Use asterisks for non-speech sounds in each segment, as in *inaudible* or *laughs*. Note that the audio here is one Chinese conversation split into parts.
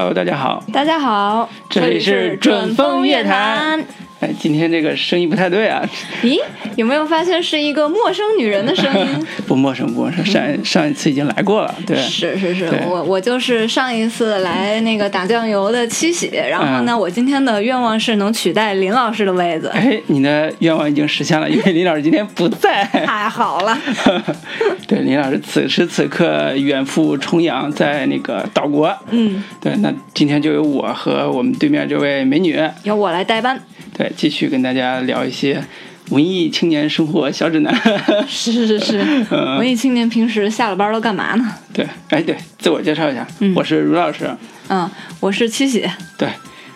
Hello，大家好，大家好，这里是准风乐坛。哎，今天这个声音不太对啊！咦，有没有发现是一个陌生女人的声音？*laughs* 不陌生，不陌生。上上一次已经来过了，对。是是是，我我就是上一次来那个打酱油的七喜，然后呢，我今天的愿望是能取代林老师的位子。哎，你的愿望已经实现了，因为林老师今天不在。太好了。*laughs* 对，林老师此时此刻远赴重洋，在那个岛国。嗯。对，那今天就由我和我们对面这位美女，由我来代班。对，继续跟大家聊一些文艺青年生活小指南。*laughs* 是是是，文艺青年平时下了班都干嘛呢？对，哎对，自我介绍一下，我是卢老师。嗯，我是七喜。对，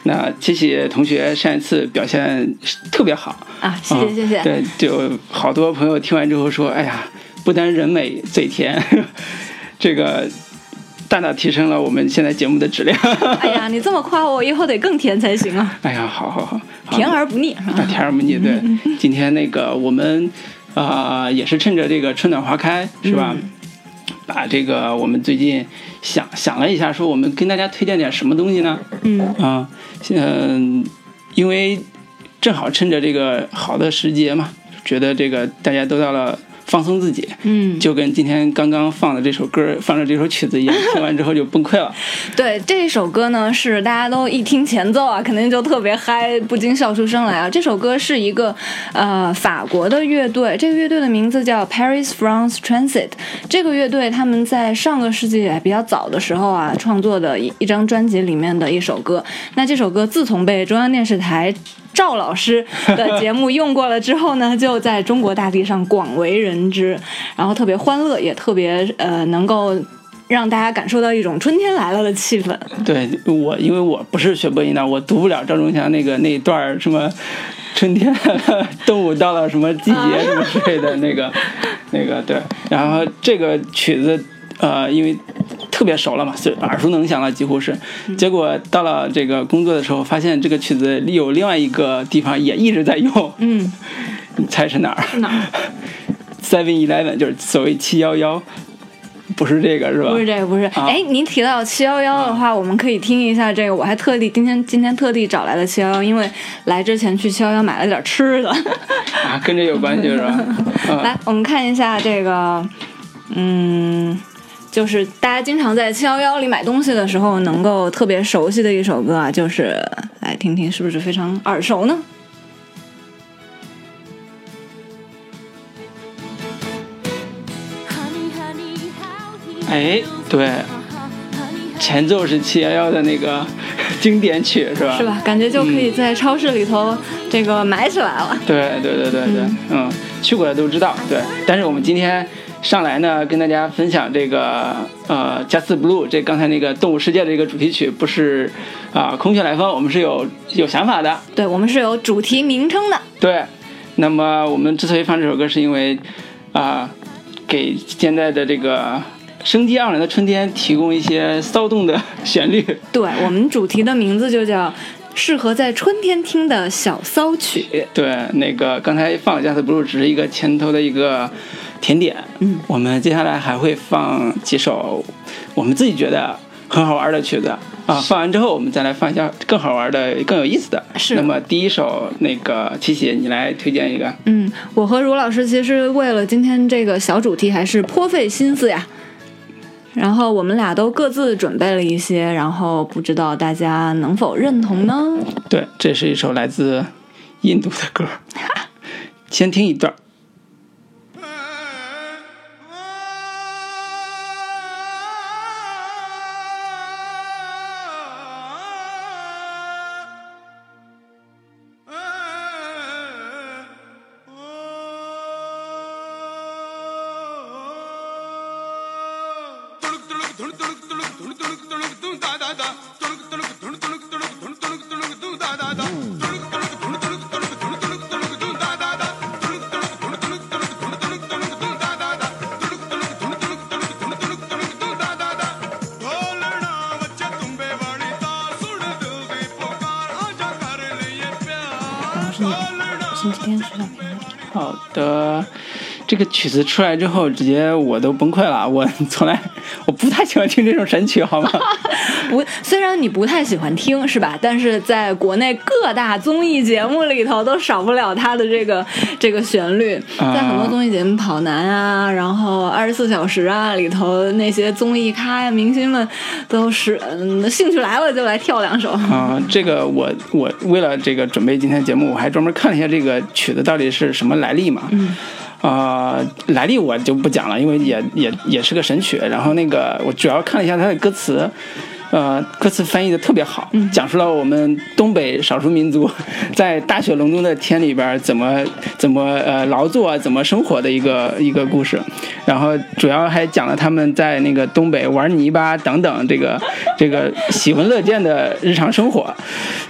那七喜同学上一次表现特别好啊，谢谢谢谢。对，就好多朋友听完之后说，哎呀，不单人美嘴甜，*laughs* 这个。大大提升了我们现在节目的质量。*laughs* 哎呀，你这么夸我，以后得更甜才行啊！哎呀，好好好，甜而不腻，甜而不腻。对，今天那个我们啊，也是趁着这个春暖花开，是吧？把这个我们最近想想了一下，说我们跟大家推荐点什么东西呢？嗯啊，嗯，因为正好趁着这个好的时节嘛，觉得这个大家都到了。放松自己，嗯，就跟今天刚刚放的这首歌，放的这首曲子一样，听完之后就崩溃了。*laughs* 对，这首歌呢是大家都一听前奏啊，肯定就特别嗨，不禁笑出声来啊。这首歌是一个呃法国的乐队，这个乐队的名字叫 Paris France Transit。这个乐队他们在上个世纪比较早的时候啊创作的一一张专辑里面的一首歌。那这首歌自从被中央电视台。赵老师的节目用过了之后呢，就在中国大地上广为人知，然后特别欢乐，也特别呃能够让大家感受到一种春天来了的气氛。对我，因为我不是学播音的，我读不了赵忠祥那个那一段什么 *laughs* 春天动物到了什么季节什么之类的那个那个对，然后这个曲子。呃，因为特别熟了嘛，所以耳熟能详了，几乎是。结果到了这个工作的时候，发现这个曲子有另外一个地方也一直在用。嗯，你 *laughs* 猜是哪儿？哪儿？*laughs* Seven Eleven 就是所谓七幺幺，不是这个是吧？不是这个，不是。哎，您提到七幺幺的话，我们可以听一下这个。我还特地今天今天特地找来了七幺幺，因为来之前去七幺幺买了点吃的。啊，跟这有关系是吧？*laughs* 来，我们看一下这个，嗯。就是大家经常在七幺幺里买东西的时候，能够特别熟悉的一首歌啊，就是来听听是不是非常耳熟呢？哎，对，前奏是七幺幺的那个经典曲，是吧？是吧？感觉就可以在超市里头这个买起来了。对对对对对，嗯，去过的都知道。对，但是我们今天。上来呢，跟大家分享这个呃《Just Blue》这刚才那个动物世界的一个主题曲，不是啊空穴来风，我们是有有想法的。对，我们是有主题名称的。对，那么我们之所以放这首歌，是因为啊，给现在的这个生机盎然的春天提供一些骚动的 *laughs* 旋律。对我们主题的名字就叫适合在春天听的小骚曲。对，那个刚才放《Just Blue》只是一个前头的一个。甜点，嗯，我们接下来还会放几首我们自己觉得很好玩的曲子啊。放完之后，我们再来放一下更好玩的、更有意思的。是。那么第一首，那个七喜，你来推荐一个。嗯，我和茹老师其实为了今天这个小主题还是颇费心思呀。然后我们俩都各自准备了一些，然后不知道大家能否认同呢？对，这是一首来自印度的歌，*laughs* 先听一段。这个曲子出来之后，直接我都崩溃了。我从来我不太喜欢听这种神曲，好吗？*laughs* 不，虽然你不太喜欢听，是吧？但是在国内各大综艺节目里头都少不了它的这个这个旋律，在很多综艺节目《跑男》啊，然后《二十四小时》啊里头那些综艺咖呀、明星们都是嗯，兴趣来了就来跳两首。啊，这个我我为了这个准备今天节目，我还专门看了一下这个曲子到底是什么来历嘛。嗯。啊，来历我就不讲了，因为也也也是个神曲。然后那个我主要看了一下它的歌词。呃，歌词翻译的特别好，讲述了我们东北少数民族 *laughs* 在大雪隆冬的天里边怎么怎么呃劳作，怎么生活的一个一个故事。然后主要还讲了他们在那个东北玩泥巴等等这个这个喜闻乐见的日常生活。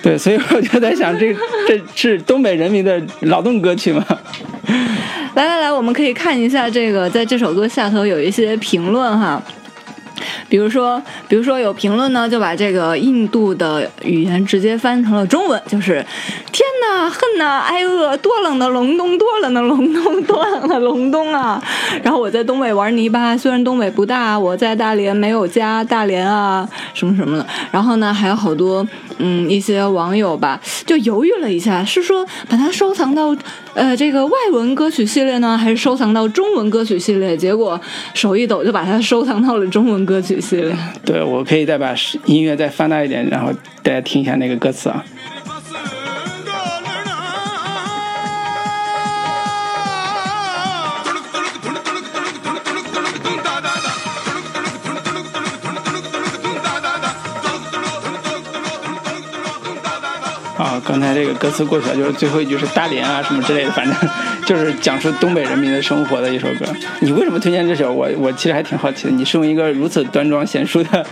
对，所以我就在想，*laughs* 这这是东北人民的劳动歌曲吗？来来来，我们可以看一下这个，在这首歌下头有一些评论哈。比如说，比如说有评论呢，就把这个印度的语言直接翻成了中文，就是“天呐，恨呐，挨饿，多冷的隆冬，多冷的隆冬，*laughs* 多冷的隆冬啊！”然后我在东北玩泥巴，虽然东北不大，我在大连没有家，大连啊，什么什么的。然后呢，还有好多嗯一些网友吧，就犹豫了一下，是说把它收藏到呃这个外文歌曲系列呢，还是收藏到中文歌曲系列？结果手一抖就把它收藏到了中文歌曲。系列，对我可以再把音乐再放大一点，然后大家听一下那个歌词啊。*laughs* 啊，刚才这个歌词过去了，就是最后一句是大连啊什么之类的，反正 *laughs* 就是讲述东北人民的生活的一首歌。你为什么推荐这首？我我其实还挺好奇的。你是用一个如此端庄贤淑的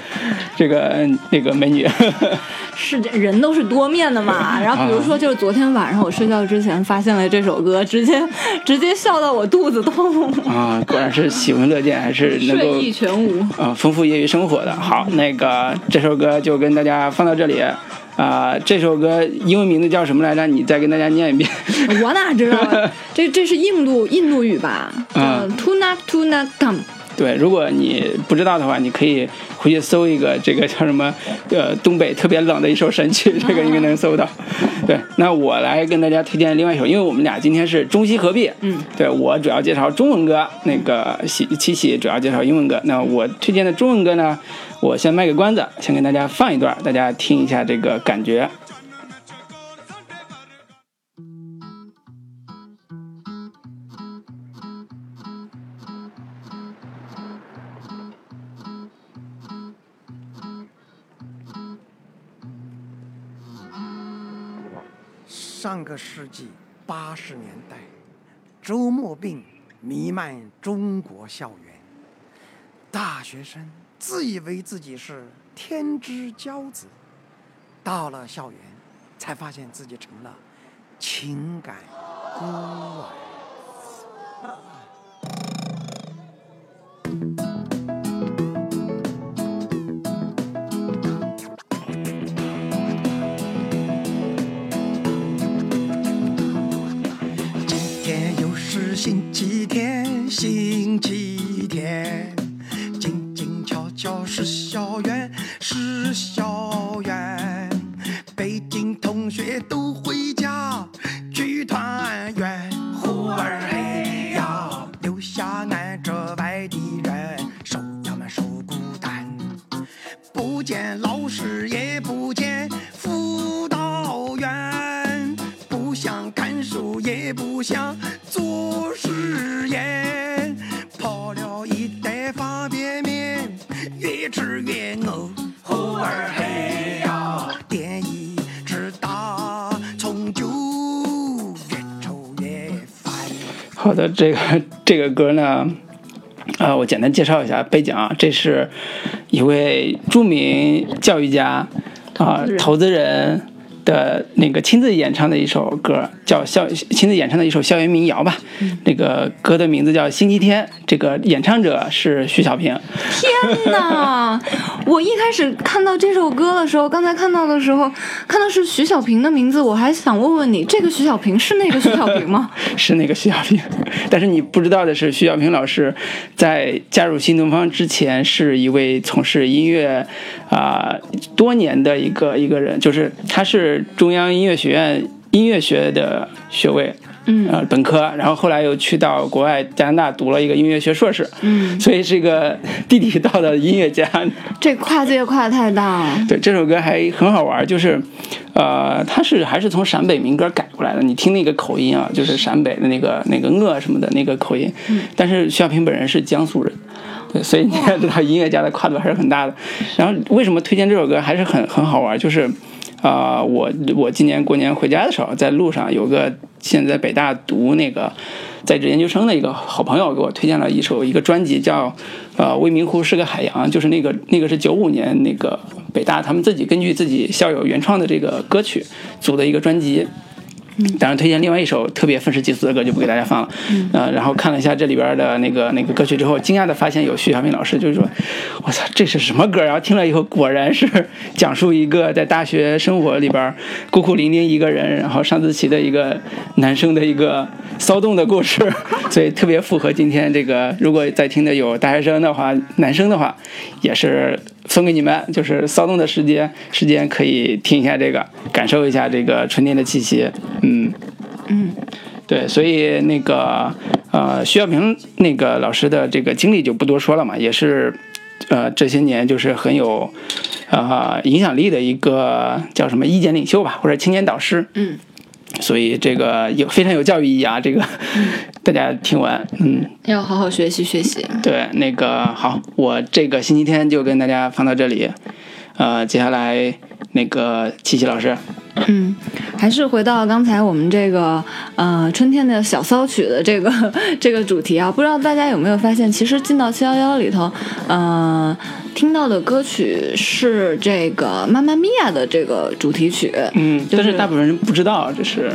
这个那个美女，*laughs* 是人都是多面的嘛。*laughs* 然后比如说，就是昨天晚上我睡觉之前发现了这首歌，直接直接笑到我肚子痛。*laughs* 啊，果然是喜闻乐见，还是能够睡意全无啊，丰富业余生活的。好，那个这首歌就跟大家放到这里。啊，这首歌英文名字叫什么来着？你再跟大家念一遍。我哪知道？*laughs* 这这是印度印度语吧？嗯，Tuna Tuna Gum。对，如果你不知道的话，你可以回去搜一个这个叫什么？呃，东北特别冷的一首神曲，*laughs* 这个应该能搜到。对，那我来跟大家推荐另外一首，因为我们俩今天是中西合璧。嗯，对我主要介绍中文歌，那个喜七喜主要介绍英文歌。那我推荐的中文歌呢？我先卖个关子，先给大家放一段，大家听一下这个感觉。上个世纪八十年代，周末病弥漫中国校园，大学生。自以为自己是天之骄子，到了校园，才发现自己成了情感孤儿。星期天，星期天。静静悄悄是校园，是校园，北京同学都回家去团圆。呼儿嘿呀，留下俺这外地人，受呀嘛受孤单。不见老师也不见辅导员，不想看书也不想做实验，泡了一袋方便面。越吃越饿，呼儿嘿呀，点一直打，从就越抽越烦。好的，这个 *laughs* 这个歌呢，啊，我简单介绍一下背景啊，这是一位著名教育家啊，投资人。的那个亲自演唱的一首歌，叫校亲自演唱的一首校园民谣吧。那个歌的名字叫《星期天》，这个演唱者是徐小平。天哪，我 *laughs* 我一开始看到这首歌的时候，刚才看到的时候，看到是徐小平的名字，我还想问问你，这个徐小平是那个徐小平吗？*laughs* 是那个徐小平，但是你不知道的是，徐小平老师在加入新东方之前，是一位从事音乐啊、多年的一个一个人，就是他是中央音乐学院音乐学的学位。嗯呃，本科，然后后来又去到国外加拿大读了一个音乐学硕士，嗯，所以是一个地地道道的音乐家。*laughs* 这跨界跨得太大了。对，这首歌还很好玩，就是，呃，它是还是从陕北民歌改过来的。你听那个口音啊，就是陕北的那个那个呃什么的那个口音。但是徐小平本人是江苏人，对，所以你也知道音乐家的跨度还是很大的。然后为什么推荐这首歌还是很很好玩，就是。啊、我我今年过年回家的时候，在路上有个现在北大读那个在职研究生的一个好朋友给我推荐了一首一个专辑叫，呃，未名湖是个海洋，就是那个那个是九五年那个北大他们自己根据自己校友原创的这个歌曲组的一个专辑。当然，推荐另外一首特别愤世嫉俗的歌就不给大家放了。呃，然后看了一下这里边的那个那个歌曲之后，惊讶的发现有徐小平老师，就是说，我操，这是什么歌？然后听了以后，果然是讲述一个在大学生活里边孤苦伶仃一个人，然后上自习的一个男生的一个骚动的故事，*laughs* 所以特别符合今天这个。如果在听的有大学生的话，男生的话，也是分给你们，就是骚动的时间时间可以听一下这个，感受一下这个春天的气息。嗯嗯，对，所以那个呃，徐小平那个老师的这个经历就不多说了嘛，也是呃这些年就是很有呃影响力的一个叫什么意见领袖吧，或者青年导师。嗯，所以这个有非常有教育意义啊，这个大家听完，嗯，要好好学习学习。对，那个好，我这个星期天就跟大家放到这里，呃，接下来那个七七老师，嗯，还是回到刚才我们这个呃春天的小骚曲的这个 *laughs* 这个主题啊，不知道大家有没有发现，其实进到七幺幺里头，呃，听到的歌曲是这个《妈妈咪呀》的这个主题曲，嗯，就是但是大部分人不知道这是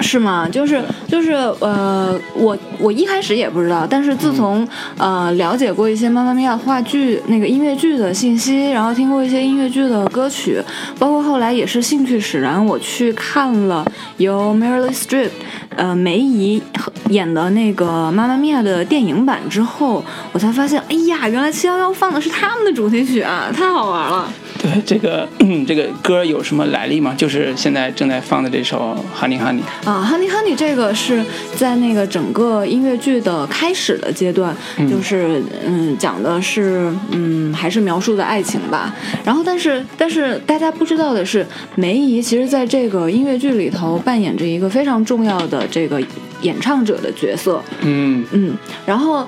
是吗？就是就是呃，我我一开始也不知道，但是自从、呃了解过一些《妈妈咪呀》话剧那个音乐剧的信息，然后听过一些音乐剧的歌曲，包括后来也是兴趣使然，我去看了由 Meryl Streep 呃梅姨演的那个《妈妈咪呀》的电影版之后，我才发现，哎呀，原来七幺幺放的是他们的主题曲啊，太好玩了。对这个嗯这个歌有什么来历吗？就是现在正在放的这首《Honey Honey》。啊，Honey Honey 这个是在那个整个音乐剧的开始的阶段，就是嗯讲的是嗯还是描述的爱情吧。然后但是但是大家不知道的是，梅姨其实在这个音乐剧里头扮演着一个非常重要的这个演唱者的角色。嗯嗯，然后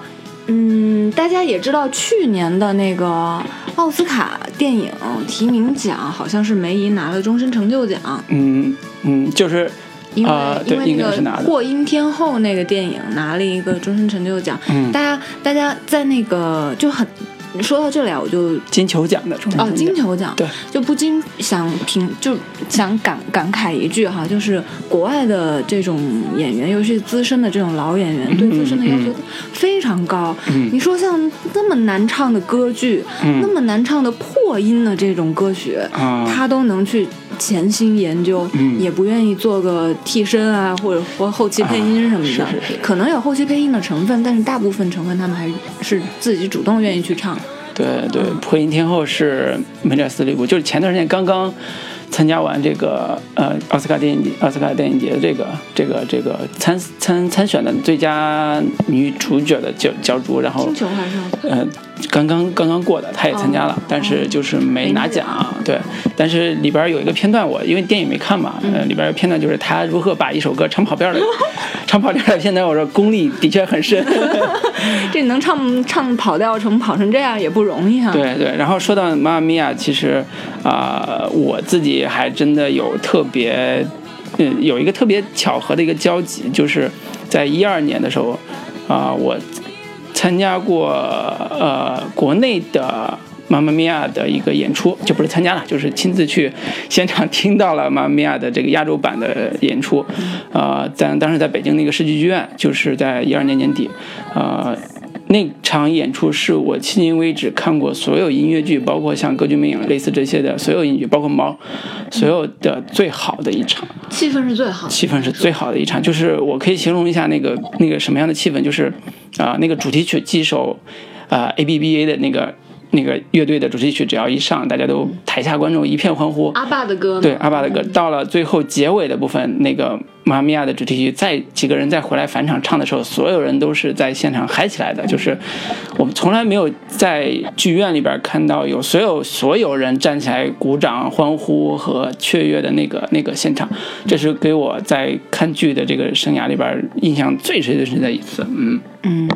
嗯大家也知道去年的那个奥斯卡电影提名奖好像是梅姨拿了终身成就奖。嗯嗯，就是因为、因为那个霍英天后》那个电影拿了一个终身成就奖，嗯。大家大家在那个就很说到这里啊，我就金球奖的哦金球奖对就不禁想评就想感感慨一句哈，就是国外的这种演员，尤其是资深的这种老演员，对自身的要求非常高。嗯。你说像那么难唱的歌剧，嗯。那么难唱的破音的这种歌曲，啊。他都能去潜心研究，嗯。也不愿意做个替身啊，或者或后期配音什么的，啊是是是。可能有后期配音的成分，但是大部分成分他们还是自己主动愿意去唱。对对，破音天后是梅丽尔·斯利普，就是前段时间刚刚参加完这个呃奥斯卡电影奥斯卡电影节的这个这个这个参参参选的最佳女主角的角角逐，然后呃刚刚刚刚过的，她也参加了，哦但是就是没拿奖。对，但是里边有一个片段我，因为电影没看嘛，嗯。呃，里边有片段就是她如何把一首歌唱跑调的 *laughs* 唱跑调的片段，我说功力的确很深。*laughs* 这能唱唱跑调成跑成这样也不容易啊。对对，然后说到妈妈咪呀，其实啊、我自己还真的有特别，嗯，有一个特别巧合的一个交集，就是在一二年的时候，啊、我参加过呃国内的。妈妈咪呀的一个演出，就不是参加了，就是亲自去现场听到了妈妈咪呀的这个亚洲版的演出，呃，在当时在北京那个世纪剧院，就是在一二年年底，呃，那场演出是我迄今为止看过所有音乐剧，包括像《歌剧魅影》类似这些的所有音乐剧，包括猫，所有的最好的一场，气氛是最好的，气氛是最好的一场。就是我可以形容一下那个那个什么样的气氛，就是啊、那个主题曲几首啊、ABBA 的那个那个乐队的主题曲，只要一上，大家都台下观众一片欢呼。阿爸的歌，对阿爸的歌，到了最后结尾的部分，那个《妈妈咪呀》的主题曲，再几个人再回来返场唱的时候，所有人都是在现场嗨起来的。就是我们从来没有在剧院里边看到有所有所有人站起来鼓掌、欢呼和雀跃的那个那个现场，这是给我在看剧的这个生涯里边印象最深最深的一次。嗯。嗯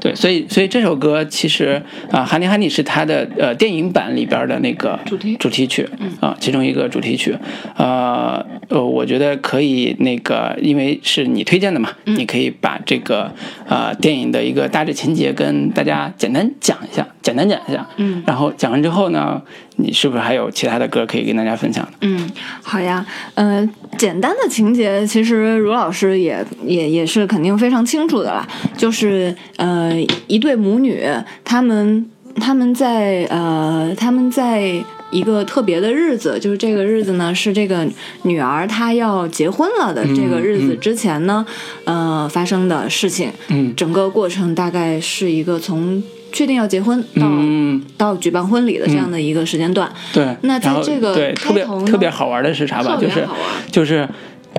对，所以所以这首歌其实啊，哈尼哈尼是他的呃电影版里边的那个主题主题曲啊，其中一个主题曲。呃呃，我觉得可以那个，因为是你推荐的嘛，你可以把这个呃电影的一个大致情节跟大家简单讲一下，简单讲一下。嗯，然后讲完之后呢，你是不是还有其他的歌可以跟大家分享？嗯，好呀，呃，简单的情节其实卢老师也也也是肯定非常清楚的啦，就是呃一对母女，他们他们在呃他们在。一个特别的日子，就是这个日子呢，是这个女儿她要结婚了的这个日子之前呢，呃发生的事情。嗯整个过程大概是一个从确定要结婚到、嗯，到举办婚礼的这样的一个时间段。对。那在这个对特别特别好玩的是啥吧？就是就是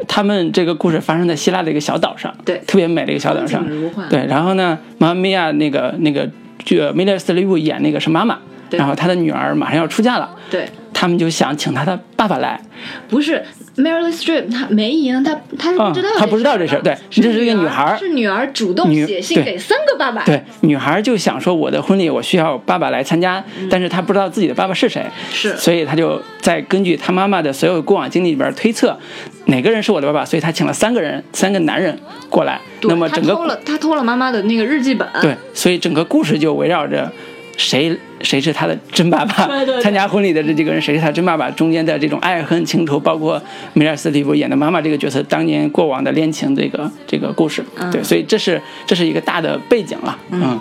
他们这个故事发生在希腊的一个小岛上，对特别美的一个小岛上。对，然后呢，妈妈咪呀那个那个剧梅丽尔·斯特里布演那个是妈妈，对然后他的女儿马上要出嫁了，对，他们就想请他的爸爸来，不是 Meryl Streep，她梅姨呢，她她是不知道、嗯她不知道这事儿对是这是一个女女孩儿。是女儿主动写信给三个爸爸，对，女孩就想说我的婚礼我需要爸爸来参加，但是她不知道自己的爸爸是谁，嗯是。所以她就在根据她妈妈的所有过往经历里边推测哪个人是我的爸爸，所以她请了三个人，三个男人过来，那么整个偷了她偷了妈妈的那个日记本，对，所以整个故事就围绕着谁谁是他的真爸爸，对对对。参加婚礼的这几个人谁是他真爸爸，中间的这种爱恨情仇，包括梅尔斯蒂夫演的妈妈这个角色当年过往的恋情这个这个故事，对，所以这是这是一个大的背景了，嗯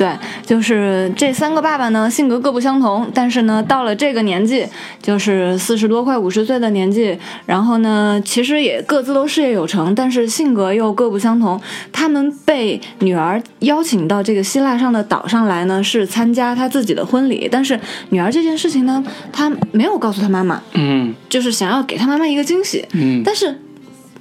对，就是这三个爸爸呢，性格各不相同，但是呢，到了这个年纪，就是四十多快五十岁的年纪，然后呢，其实也各自都事业有成，但是性格又各不相同。他们被女儿邀请到这个希腊上的岛上来呢，是参加他自己的婚礼，但是女儿这件事情呢，他没有告诉他妈妈，嗯就是想要给他妈妈一个惊喜，嗯，但是。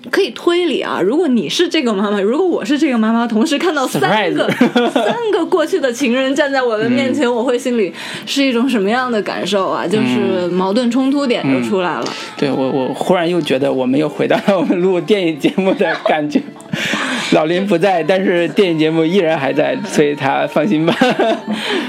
可以推理啊，如果你是这个妈妈，如果我是这个妈妈，同时看到三个 *laughs* 三个过去的情人站在我的面前，我会心里是一种什么样的感受啊？就是矛盾冲突点就出来了。对我我忽然又觉得我们又回到了我们录电影节目的感觉。*laughs* 老林不在，但是电影节目依然还在，所以他放心吧。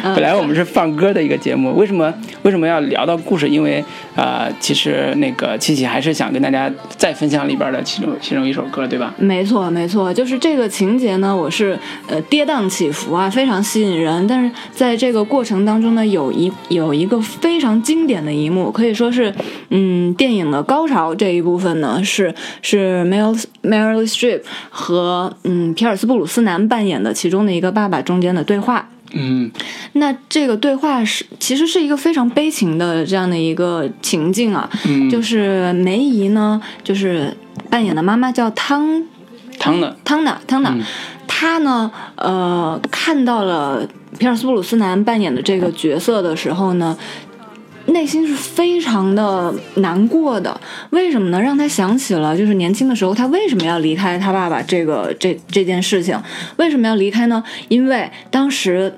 本来我们是放歌的一个节目，为什么为什么要聊到故事？因为啊、呃其实那个七七还是想跟大家再分享里边的其中其中一首歌，对吧？没错，没错，就是这个情节呢，我是呃跌宕起伏啊，非常吸引人。但是在这个过程当中呢，有一有一个非常经典的一幕，可以说是嗯电影的高潮这一部分呢，是是 Meryl Meryl Streep 和嗯皮尔斯布鲁斯南扮演的其中的一个爸爸中间的对话。嗯。那这个对话是其实是一个非常悲情的这样的一个情境啊，嗯，就是梅姨呢，就是扮演的妈妈叫汤汤的，汤娜，汤娜嗯，她呢，呃，看到了皮尔斯布鲁斯南扮演的这个角色的时候呢，内心是非常的难过的。为什么呢？让他想起了就是年轻的时候，他为什么要离开他爸爸这个这这件事情？为什么要离开呢？因为当时。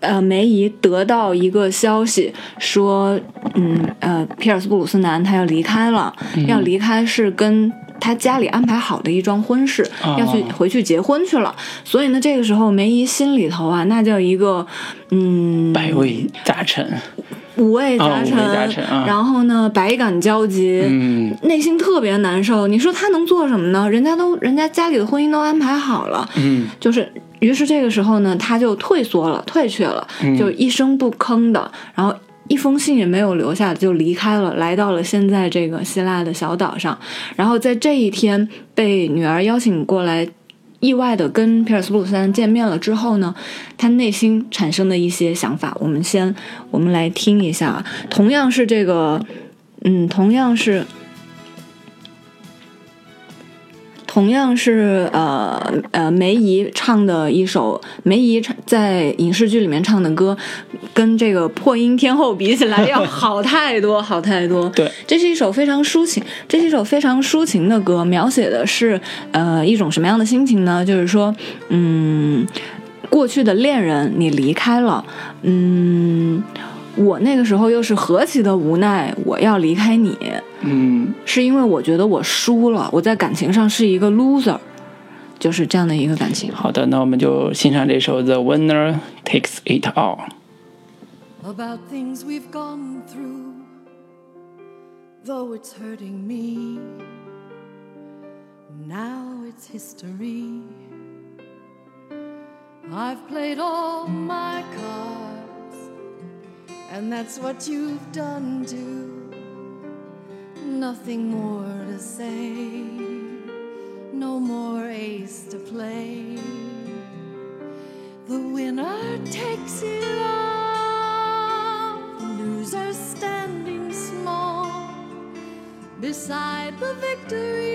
呃，梅姨得到一个消息说，嗯，呃，皮尔斯布鲁斯南他要离开了，要离开是跟他家里安排好的一桩婚事，哦要去回去结婚去了。所以呢，这个时候梅姨心里头啊，那叫一个嗯百味杂陈，五味杂陈，然后呢百感交集，嗯内心特别难受。你说他能做什么呢？人家都人家家里的婚姻都安排好了，嗯就是，于是这个时候呢，他就退缩了，退却了，嗯就一声不吭的，然后一封信也没有留下，就离开了，来到了现在这个希腊的小岛上。然后在这一天被女儿邀请过来意外的跟皮尔斯布鲁斯安见面了之后呢，他内心产生的一些想法，我们先我们来听一下。同样是这个，嗯，同样是。同样是呃呃梅姨唱的一首，梅姨唱在影视剧里面唱的歌，跟这个破音天后比起来要好太多，*laughs* 好太多。对，这是一首非常抒情，这是一首非常抒情的歌，描写的是呃一种什么样的心情呢？就是说，嗯，过去的恋人你离开了，嗯，我那个时候又是何其的无奈，我要离开你。嗯，是因为我觉得我输了，我在感情上是一个 loser，就是这样的一个感情。好的，那我们就欣赏这首《The Winner Takes It All》。about things we've gone through, though it's hurting me. Now it's history. I've played all my cards, and that's what you've done too. Nothing more to say, no more ace to play. The winner takes it all, loser standing small beside the victory.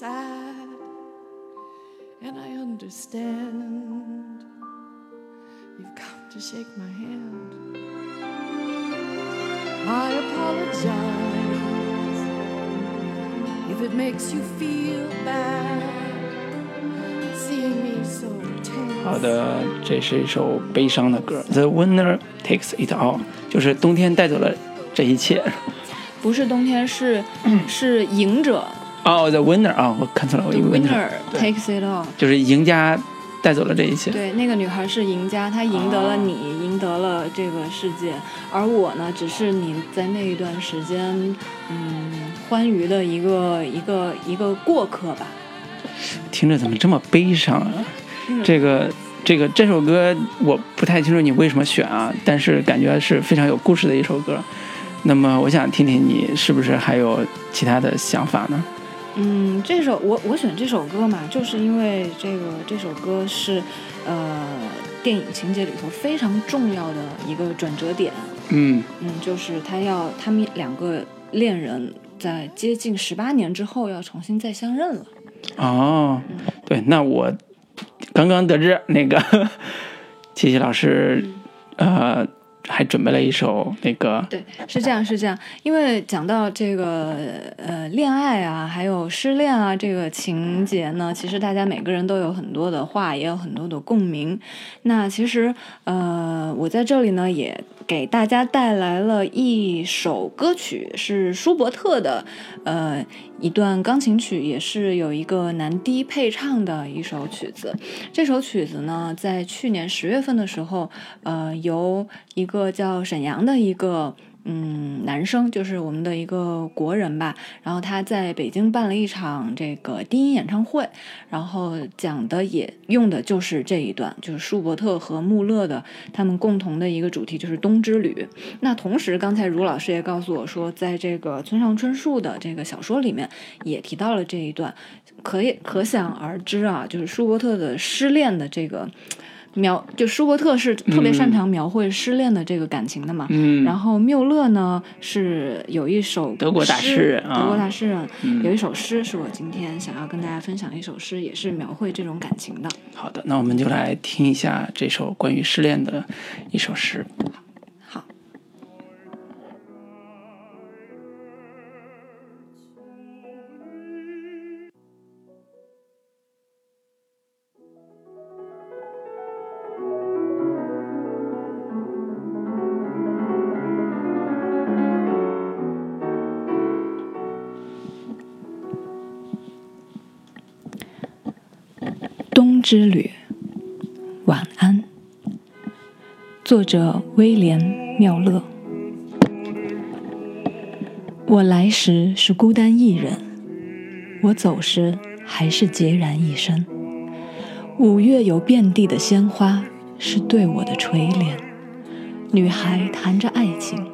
Sad. And I understand. You've come to shake my hand. I apologize if it makes you feel bad. Seeing me so. 好的，这是一首悲伤的歌，《The Winner Takes It All》，就是冬天带走了这一切。不是冬天，是是赢者哦，《The Winner》啊，我看错了，我以为 winner takes it all。就是赢家带走了这一切。对，那个女孩是赢家，她赢得了你，赢得了这个世界，而我呢，只是你在那一段时间，嗯，欢愉的一个一个一个过客吧。听着怎么这么悲伤啊？嗯这个这个这首歌我不太清楚你为什么选啊，但是感觉是非常有故事的一首歌。那么我想听听你是不是还有其他的想法呢？嗯，这首我我选这首歌嘛，就是因为这个这首歌是呃电影情节里头非常重要的一个转折点。嗯嗯，就是他要他们两个恋人在接近十八年之后要重新再相认了。哦，对，那我刚刚得知那个 *laughs* 琪琪老师，呃，还准备了一首那个，对，是这样，是这样。因为讲到这个呃恋爱啊，还有失恋啊这个情节呢，其实大家每个人都有很多的话，也有很多的共鸣。那其实呃，我在这里呢也给大家带来了一首歌曲，是舒伯特的呃一段钢琴曲，也是有一个男低配唱的一首曲子。这首曲子呢，在去年十月份的时候，呃，由一个叫沈阳的一个。嗯，男生就是我们的一个国人吧，然后他在北京办了一场这个低音演唱会，然后讲的也用的就是这一段，就是舒伯特和穆勒的他们共同的一个主题，就是《冬之旅》。那同时，刚才如老师也告诉我说，在这个村上春树的这个小说里面也提到了这一段，可以可想而知啊，就是舒伯特的失恋的这个。描就舒伯特是特别擅长描绘失恋的这个感情的嘛，嗯，然后缪勒呢是有一首德国大诗人啊德国大诗人嗯有一首诗是我今天想要跟大家分享的一首诗，也是描绘这种感情的。好的，那我们就来听一下这首关于失恋的一首诗。好，之旅，晚安。作者威廉·缪勒。我来时是孤单一人，我走时还是孑然一身。五月有遍地的鲜花，是对我的垂怜。女孩谈着爱情，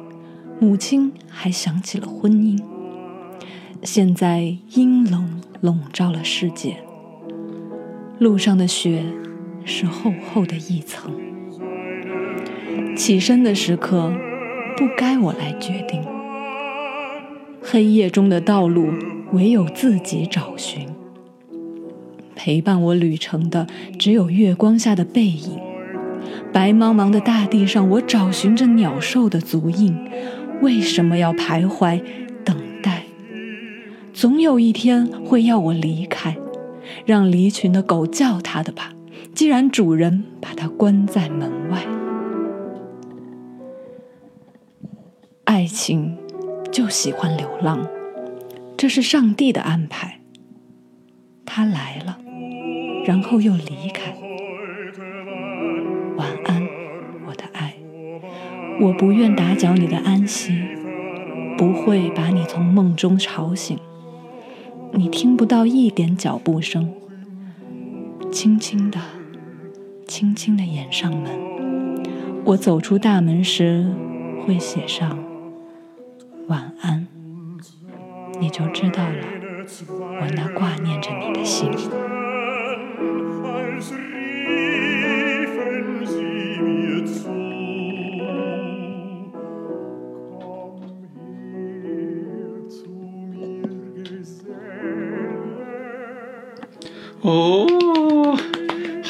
母亲还想起了婚姻。现在阴冷笼罩了世界，路上的雪是厚厚的一层。起身的时刻，不该我来决定。黑夜中的道路，唯有自己找寻。陪伴我旅程的，只有月光下的背影。白茫茫的大地上，我找寻着鸟兽的足印。为什么要徘徊等待？总有一天会要我离开，让离群的狗叫它的吧。既然主人把它关在门外。爱情就喜欢流浪，这是上帝的安排。他来了，然后又离开。晚安，我的爱。我不愿打搅你的安息，不会把你从梦中吵醒。你听不到一点脚步声，轻轻的，轻轻的掩上门。我走出大门时，会写上晚安，你就知道了我那挂念着你的心。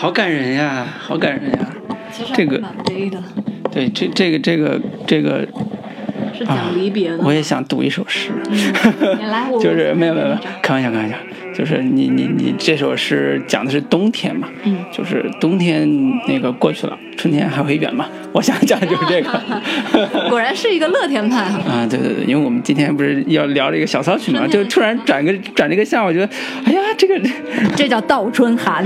好感人呀，好感人呀！其实这个蛮悲的，对，这这个这个这个是啊讲离别的。我也想读一首诗，*laughs* 你来，我就是没有没有没有开玩笑开玩笑，就是你你你这首诗讲的是冬天嘛，嗯。就是冬天那个过去了，春天还会远吗，*laughs* 我想讲的就是这个。*laughs* 果然是一个乐天派。*laughs* 啊，对对对，因为我们今天不是要聊这个小骚曲嘛，就突然转个转这个向，我觉得，哎呀，这个，这叫倒春寒。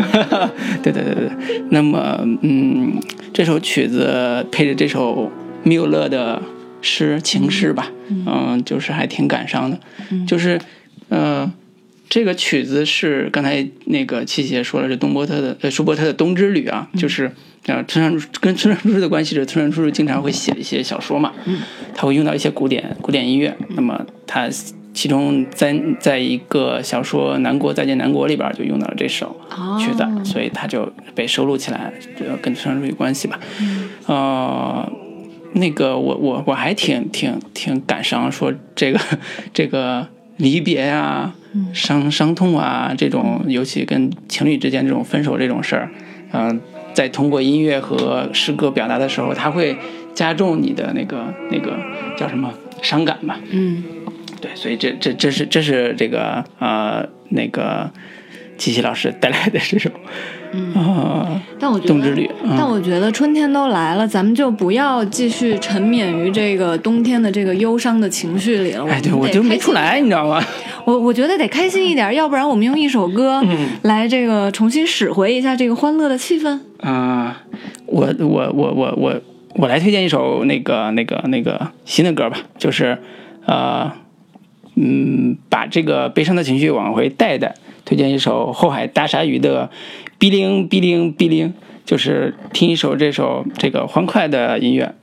对对对对对。那么，嗯，这首曲子配着这首缪勒的诗情诗吧，嗯、就是还挺感伤的，就是，呃。这个曲子是刚才那个七姐说了，是东波特的呃舒伯特的《冬之旅》啊，就是呃村上跟村上春树的关系是村上春树经常会写一些小说嘛，他会用到一些古典古典音乐。那么他其中在在一个小说《南国再见南国》里边就用到了这首曲子，所以他就被收录起来，跟村上春树有关系吧。呃，那个我我我还挺挺挺感伤，说这个这个离别呀、伤伤痛啊，这种尤其跟情侣之间这种分手这种事儿，嗯、在通过音乐和诗歌表达的时候，它会加重你的那个那个叫什么伤感吧？嗯对，所以这这这是这是这个呃那个琪琪老师带来的这种，嗯、但我觉得，冬之旅嗯但我觉得春天都来了，咱们就不要继续沉湎于这个冬天的这个忧伤的情绪里了。哎，对我就没出来，你知道吗？我我觉得得开心一点，要不然我们用一首歌嗯来这个重新使回一下这个欢乐的气氛。啊、我我我我我我来推荐一首那个那个那个新的歌吧，就是呃嗯，把这个悲伤的情绪往回带带，推荐一首后海大鲨鱼的《哔铃哔铃哔铃》，就是听一首这首这个欢快的音乐。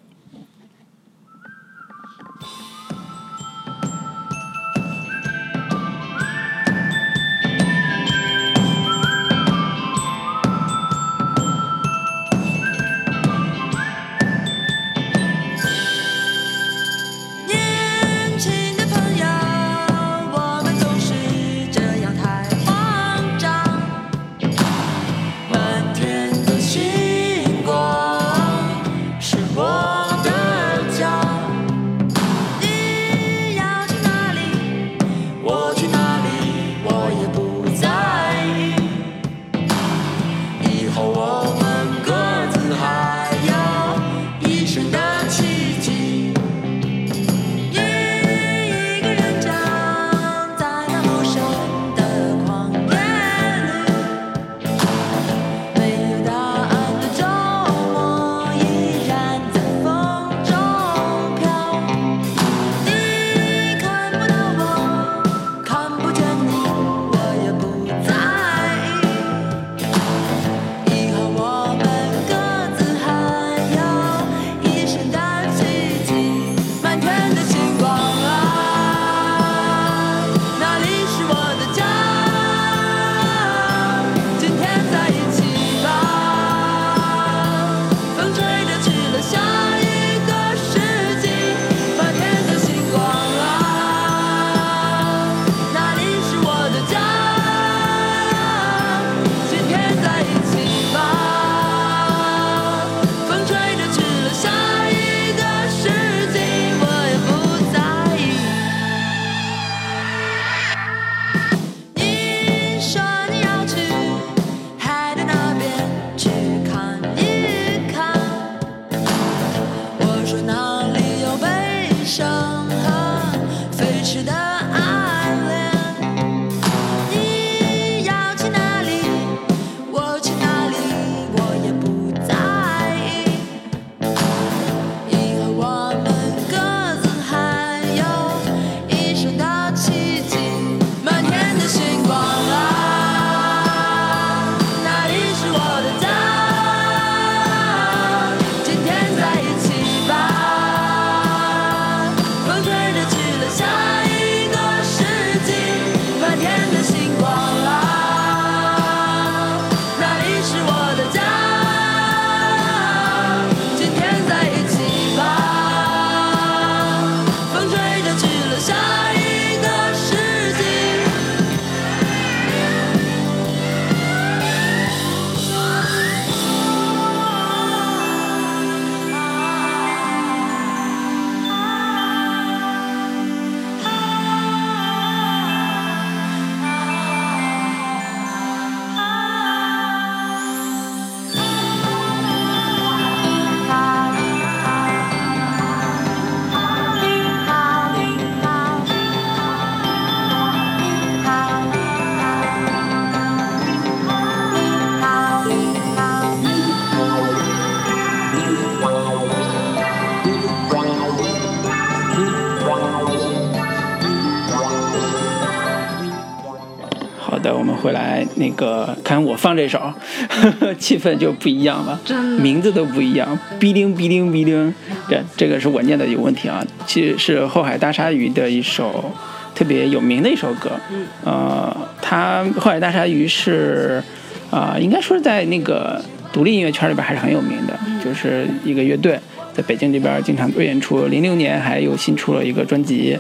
那个看我放这首，*laughs* 气氛就不一样了，真名字都不一样，哔铃哔铃哔铃，这这个是我念的有问题啊，其实是后海大鲨鱼的一首特别有名的一首歌，嗯，呃，它后海大鲨鱼是啊、应该说是在那个独立音乐圈里边还是很有名的，就是一个乐队，在北京这边经常做演出，零六年还有新出了一个专辑。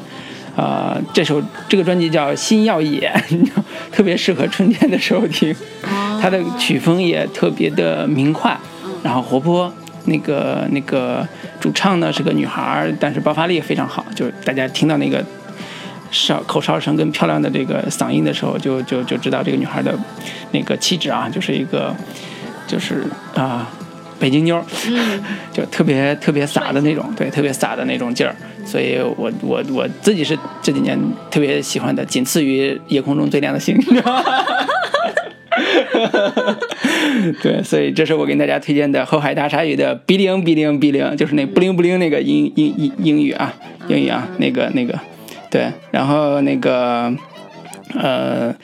呃，这首这个专辑叫《新耀野》，*laughs* 特别适合春天的时候听。它的曲风也特别的明快，然后活泼。那个那个主唱呢是个女孩儿，但是爆发力也非常好，就是大家听到那个哨口哨声跟漂亮的这个嗓音的时候，就就就知道这个女孩的那个气质啊，就是一个就是啊、北京妞儿，*laughs* 就特别特别飒的那种，对，特别飒的那种劲儿。所以我我我自己是这几年特别喜欢的，仅次于夜空中最亮的星。*laughs* 对，所以这是我给大家推荐的后海大鲨鱼的 “bling bling bling”，”，就是那不灵不灵那个英英英英语啊，英语啊，那个那个，对，然后那个呃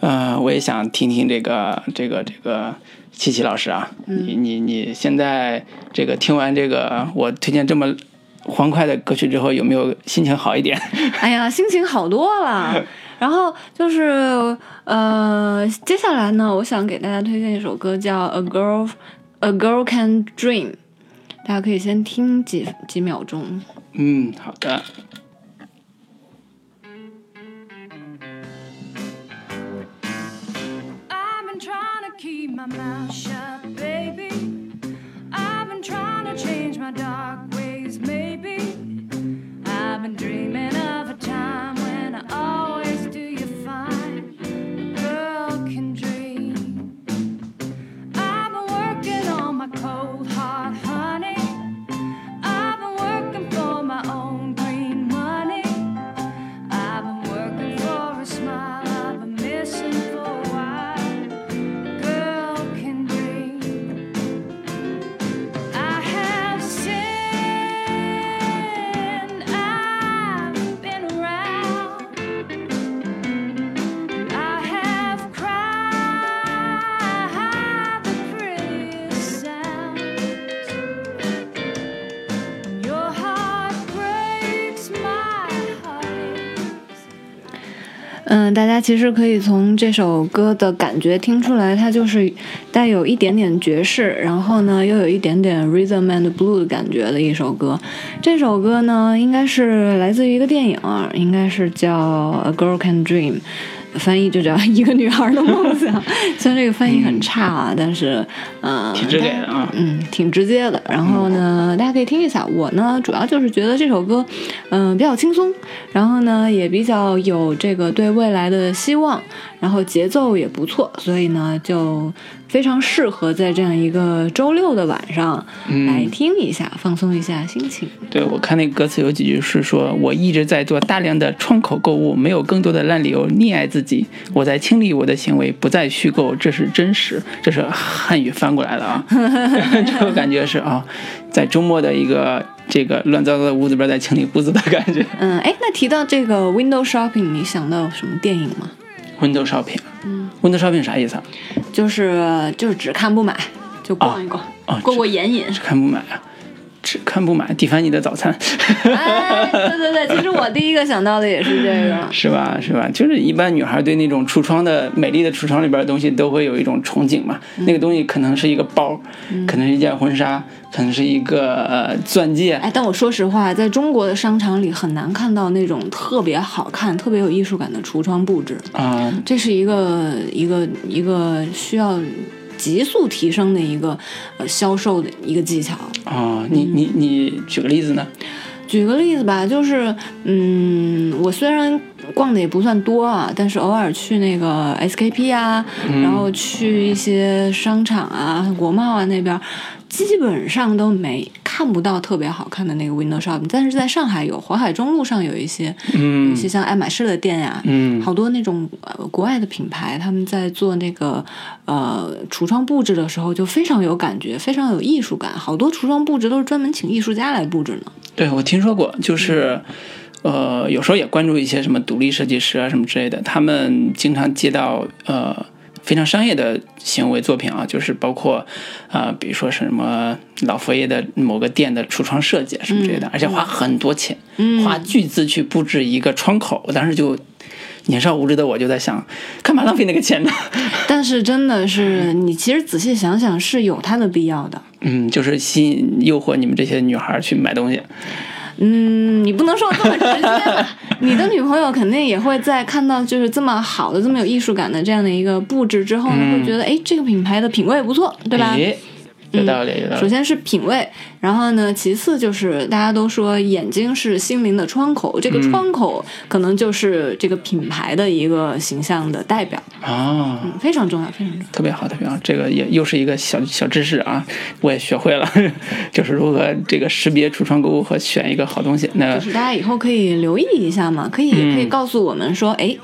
呃，我也想听听这个这个这个七七老师啊，你你你现在这个听完这个我推荐这么欢快的歌曲之后，有没有心情好一点？*laughs* 哎呀，心情好多了。*laughs* 然后就是呃，接下来呢，我想给大家推荐一首歌，叫《A Girl A Girl Can Dream》，大家可以先听几几秒钟。嗯，好的。I've been trying to keep my mouth shut, change my dark ways, maybe. I've been dreaming of a time when I always do you fine. A girl can dream. I've been working on my cold 嗯，大家其实可以从这首歌的感觉听出来，它就是带有一点点爵士，然后呢又有一点点 rhythm and blue 的感觉的一首歌。这首歌呢应该是来自于一个电影，应该是叫《A Girl Can Dream》。翻译就叫一个女孩的梦想，*laughs* 虽然这个翻译很差啊，但是，呃，挺直接的啊嗯，挺直接的。然后呢，大家可以听一下。我呢，主要就是觉得这首歌，嗯、比较轻松，然后呢，也比较有这个对未来的希望，然后节奏也不错，所以呢，就非常适合在这样一个周六的晚上来听一下，放松一下心情。对，我看那个歌词有几句是说，我一直在做大量的窗口购物，没有更多的烂理由溺爱自己。我在清理我的行为，不再虚构，这是真实。这是汉语翻过来了啊，*laughs* 这个感觉是啊，在周末的一个这个乱糟糟的屋子边在清理屋子的感觉。嗯，哎，那提到这个 window shopping，你想到什么电影吗？Window shopping，嗯，Window shopping 啥意思啊？就是就是只看不买，就逛一逛，啊过过眼瘾。只看不买啊，只看不买，蒂凡尼的早餐。*laughs* 哎，对对对，其实我第一个想到的也是这个。*laughs* 是吧？是吧？就是一般女孩对那种橱窗的美丽的橱窗里边的东西都会有一种憧憬嘛。那个东西可能是一个包，可能是一件婚纱，可能是一个呃钻戒。哎，但我说实话，在中国的商场里很难看到那种特别好看、特别有艺术感的橱窗布置，啊、这是一个一个一个需要急速提升的一个呃销售的一个技巧。啊、你你你举个例子呢？举个例子吧，就是嗯，我虽然逛的也不算多啊，但是偶尔去那个 SKP 啊，然后去一些商场啊、国贸啊那边，基本上都没看不到特别好看的那个 window shopping。但是在上海有淮海中路上有一些，嗯有一些像爱马仕的店呀、嗯好多那种呃国外的品牌，他们在做那个呃橱窗布置的时候就非常有感觉，非常有艺术感。好多橱窗布置都是专门请艺术家来布置呢。对，我听说过，就是，呃，有时候也关注一些什么独立设计师啊什么之类的，他们经常接到呃非常商业的行为作品啊，就是包括啊、呃比如说什么老佛爷的某个店的橱窗设计啊什么之类的，而且花很多钱，嗯花巨资去布置一个窗口，我当时就。年少无知的我就在想，干嘛浪费那个钱呢？*laughs* 但是真的是，你其实仔细想想是有它的必要的。嗯，就是吸引诱惑你们这些女孩儿去买东西。嗯，你不能说这么直接吧？你的女朋友肯定也会在看到就是这么好的、这么有艺术感的这样的一个布置之后呢，嗯会觉得哎，这个品牌的品味不错，对吧？诶有道理，有道理。首先是品味，然后呢，其次就是大家都说眼睛是心灵的窗口，这个嗯窗口可能就是这个品牌的一个形象的代表，啊，嗯，非常重要，非常重要。特别好，特别好，这个也又是一个小小知识啊，我也学会了，*laughs* 就是如何这个识别橱窗购物和选一个好东西。那就是大家以后可以留意一下嘛，可以嗯可以告诉我们说，哎。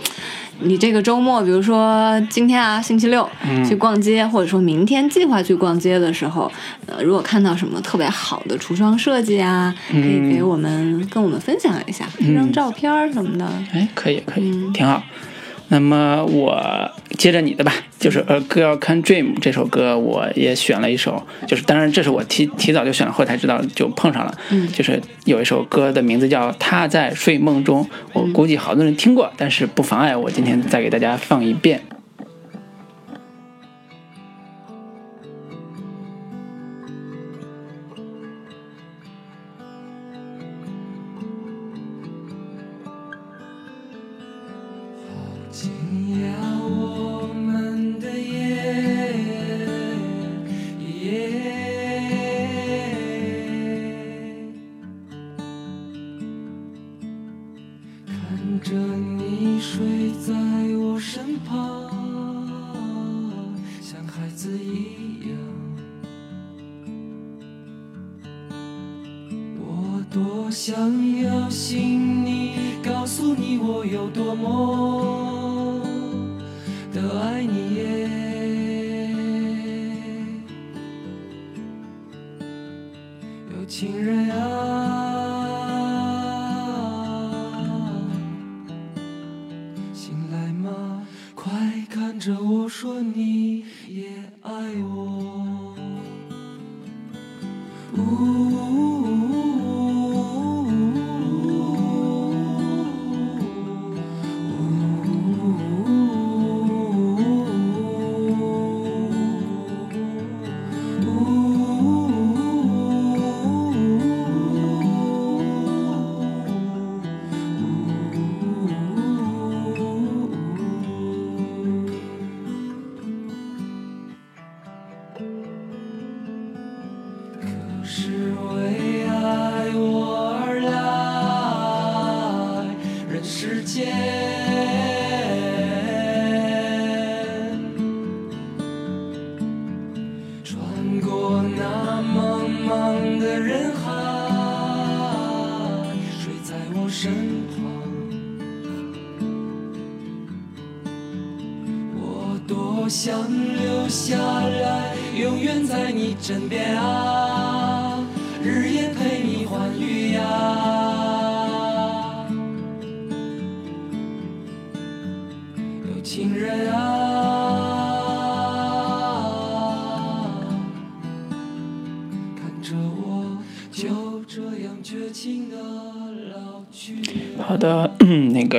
你这个周末，比如说今天啊，星期六、嗯去逛街，或者说明天计划去逛街的时候，呃，如果看到什么特别好的橱窗设计啊，可以给我们跟我们分享一下，拍张照片什么的。哎，可以，可以，嗯挺好。那么我接着你的吧，就是《A Girl Can Dream》这首歌，我也选了一首，就是当然这是我提提早就选了，后台知道就碰上了。嗯就是有一首歌的名字叫《他在睡梦中》，我嗯估计好多人听过，但是不妨碍我今天再给大家放一遍。紧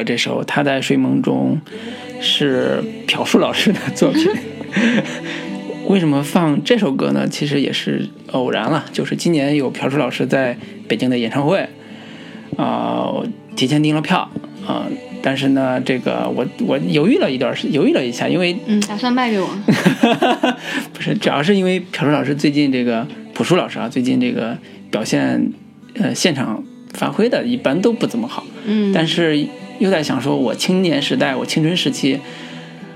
那个这首《他在睡梦中》是朴树老师的作品。为什么放这首歌呢？其实也是偶然了，就是今年有朴树老师在北京的演唱会，啊、我提前订了票，啊、但是呢，这个我我犹豫了一段时，犹豫了一下，因为嗯，打算卖给我。*laughs* 不是，主要是因为朴树老师最近这个朴树老师啊，最近这个表现，呃，现场发挥的一般都不怎么好。嗯，但是又在想说，我青年时代，我青春时期，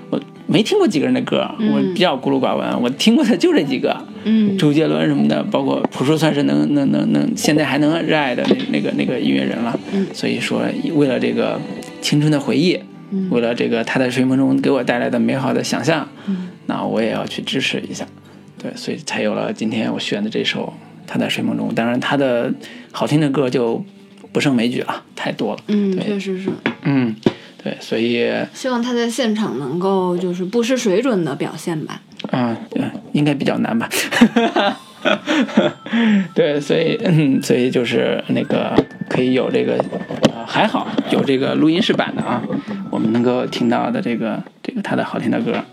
我没听过几个人的歌，我比较孤陋寡闻，我听过的就这几个，嗯周杰伦什么的，包括朴树算是能能能能现在还能热爱的那那个那个音乐人了。嗯所以说，为了这个青春的回忆，嗯为了这个他在睡梦中给我带来的美好的想象，嗯那我也要去支持一下。对，所以才有了今天我选的这首《他在睡梦中》。当然，他的好听的歌就不胜枚举了，太多了。嗯，确实是。嗯，对，所以希望他在现场能够就是不失水准的表现吧。啊，对，应该比较难吧。*laughs* 对，所以嗯，所以就是那个可以有这个，呃，还好有这个录音室版的啊，我们能够听到的这个这个他的好听的歌。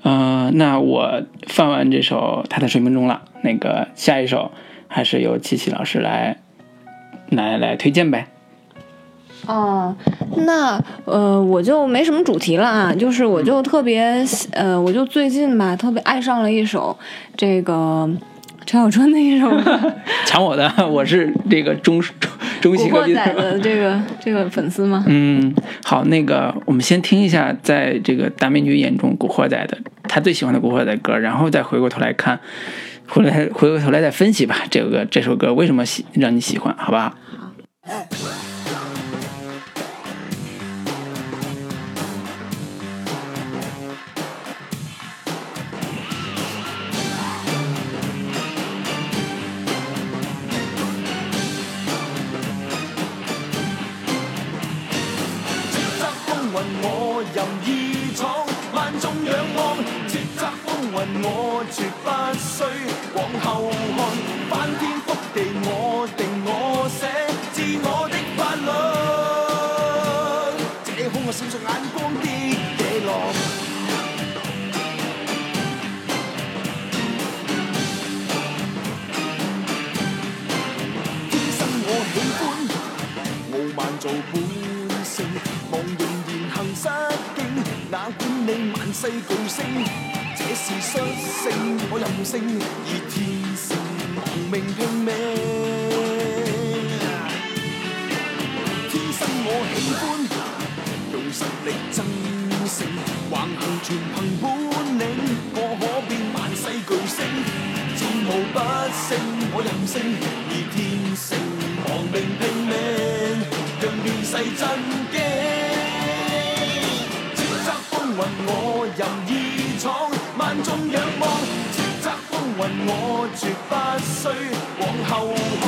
呃，那我放完这首《他的睡梦中》了，那个下一首还是由七七老师来来来推荐呗。哦，那呃，我就没什么主题了啊，就是我就特别呃，我就最近吧，特别爱上了一首这个陈小春的一首歌 *laughs* 抢我的，*laughs* 我是这个中中中古西歌仔的这个这个粉丝吗？嗯，好，那个我们先听一下，在这个大美女眼中，古惑仔的他最喜欢的古惑仔歌，然后再回过头来看，回来回过头来再分析吧，这个这首歌为什么喜让你喜欢，好吧？世巨星，這是率性，我任性，而天性亡命拼命。天生我喜歡用實力爭勝，橫行全憑本領，我可變萬世巨星，戰無不勝，我任性，任意闖，萬眾仰望。叱咤風雲我絕不需往後看，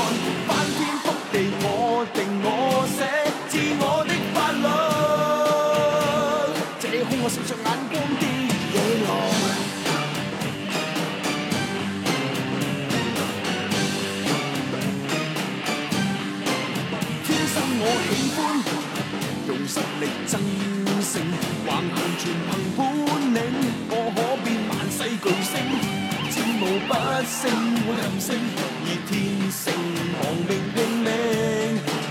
翻天覆地我定我寫，自我的法律。这空我闪着眼光的野狼。天生我喜歡用實力爭勝，橫行全憑不胜会任性，而天性亡命拼命，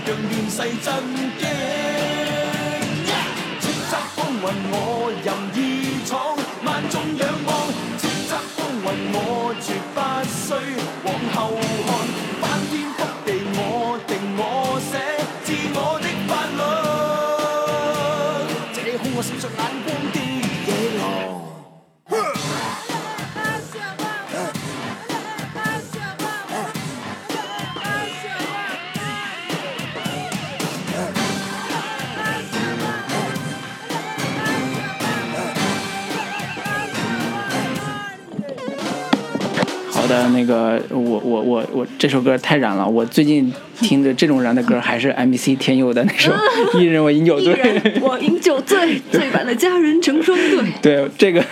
让乱世震惊。叱咤风云我任那个我我我我这首歌太燃了，我最近听的这种燃的歌还是 MC 天佑的那首 *laughs*《一人我饮酒醉》。我饮酒醉，醉把那佳人成双对。*laughs* 对这个，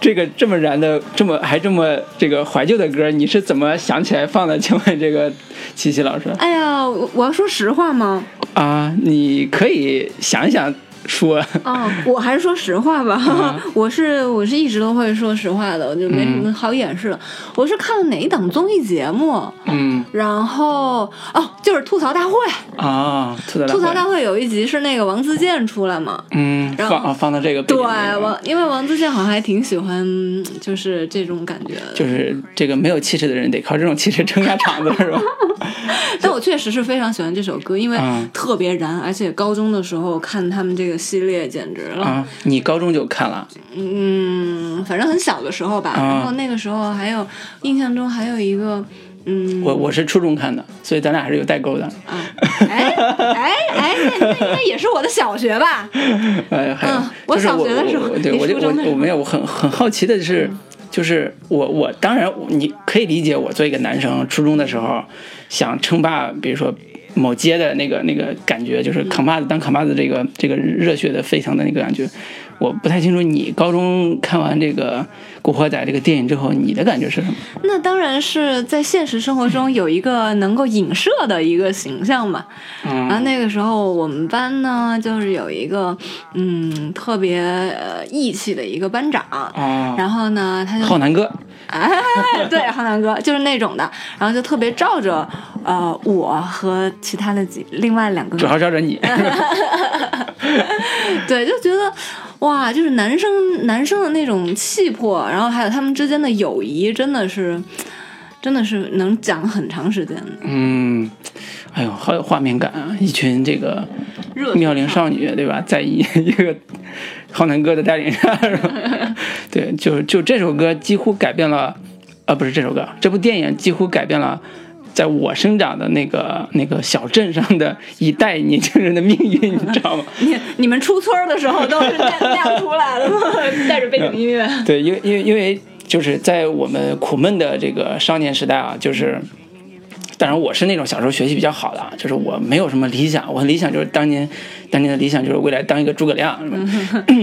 这个这么燃的，这么还这么这个怀旧的歌，你是怎么想起来放的？请问这个七七老师哎呀，我我要说实话吗？啊，你可以想一想说，哦，我还是说实话吧。嗯我是 *laughs* 我是一直都会说实话的，我就没什么好掩饰的。我是看了哪一档综艺节目，嗯然后哦，就是吐槽大会。啊，吐槽大会吐槽大会有一集是那个王自健出来嘛？嗯，然后放啊放到这个对王，因为王自健好像还挺喜欢，就是这种感觉的。就是这个没有气势的人得靠这种气势撑下场子，是吧？*laughs* 但我确实是非常喜欢这首歌，因为嗯特别燃，而且高中的时候看他们这个系列简直了。啊，你高中就看了，嗯，反正很小的时候吧，啊然后那个时候还有印象中还有一个，嗯，我我是初中看的，所以咱俩还是有代沟的。啊，哎哎哎，那那应该也是我的小学吧？*laughs* 哎，还有、嗯我小学的时候对我就我没有，我很很好奇的是，就是我我当然你可以理解我作为一个男生，初中的时候想称霸，比如说。某街的那个那个感觉，就是扛把子当扛把子这个这个热血的沸腾的那个感觉，我不太清楚你高中看完这个《古惑仔》这个电影之后，你的感觉是什么？那当然是在现实生活中有一个能够影射的一个形象嘛。然后那个时候我们班呢，就是有一个嗯特别呃义气的一个班长，嗯，然后呢他就浩南哥，哎，*laughs* 对，浩南哥就是那种的，然后就特别照着呃我和其他的几另外两个主要照着你。*laughs* 对，就觉得哇，就是男生男生的那种气魄，然后还有他们之间的友谊，真的是真的是能讲很长时间的。嗯，哎呦，好有画面感啊！一群这个妙龄少女，对吧？在一 *laughs* 一个浩南哥的带领下，是吧？*laughs* 对，就就这首歌几乎改变了，啊，不是这首歌，这部电影几乎改变了。在我生长的那个那个小镇上的一代年轻人的命运，你知道吗？*laughs* 你你们出村的时候都是这样那样出来的吗？*laughs* 带着背景音乐。对，因为因为因为就是在我们苦闷的这个少年时代啊，就是，当然我是那种小时候学习比较好的啊，就是我没有什么理想，我的理想就是当年当年的理想就是未来当一个诸葛亮，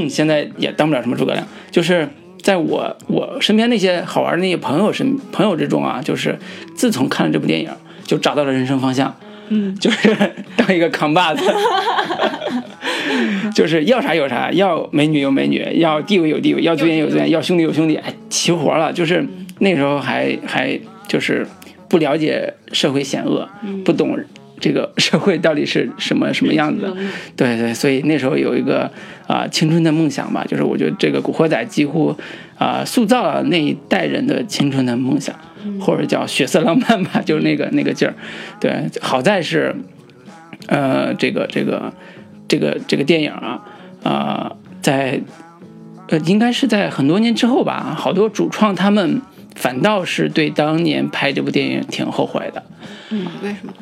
现在也当不了什么诸葛亮，就是。在我我身边那些好玩的那些朋友身朋友之中啊，就是自从看了这部电影，就找到了人生方向，嗯，*laughs* 就是当一个扛把子，*laughs* 就是要啥有啥，要美女有美女，要地位有地位，要尊严有尊严，要兄弟有兄弟，哎，齐活了。就是那时候还还就是不了解社会险恶，不懂这个社会到底是什么什么样子的，*laughs* 对对，所以那时候有一个啊、青春的梦想吧，就是我觉得这个《古惑仔》几乎啊、塑造了那一代人的青春的梦想，或者叫血色浪漫吧，就是那个那个劲儿。对，好在是呃，这个这个这个这个电影啊，啊、在呃，应该是在很多年之后吧，好多主创他们反倒是对当年拍这部电影挺后悔的。嗯，为什么？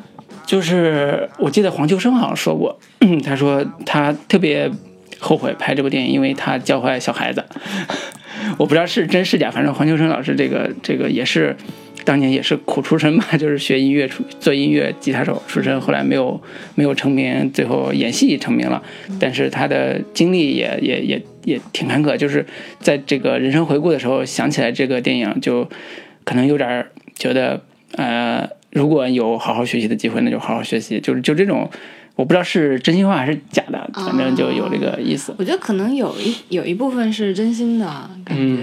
就是我记得黄秋生好像说过，*clears throat* 他说他特别后悔拍这部电影，因为他教坏小孩子。*laughs* 我不知道是真是假，反正黄秋生老师这个这个也是当年也是苦出身吧，*laughs* 就是学音乐出做音乐吉他手出身，后来没有没有成名，最后演戏成名了。但是他的经历也也也也挺坎坷，就是在这个人生回顾的时候想起来这个电影，就可能有点觉得呃，如果有好好学习的机会，那就好好学习，就是就这种。我不知道是真心话还是假的，反正就有这个意思。我觉得可能有一有一部分是真心的感觉。嗯，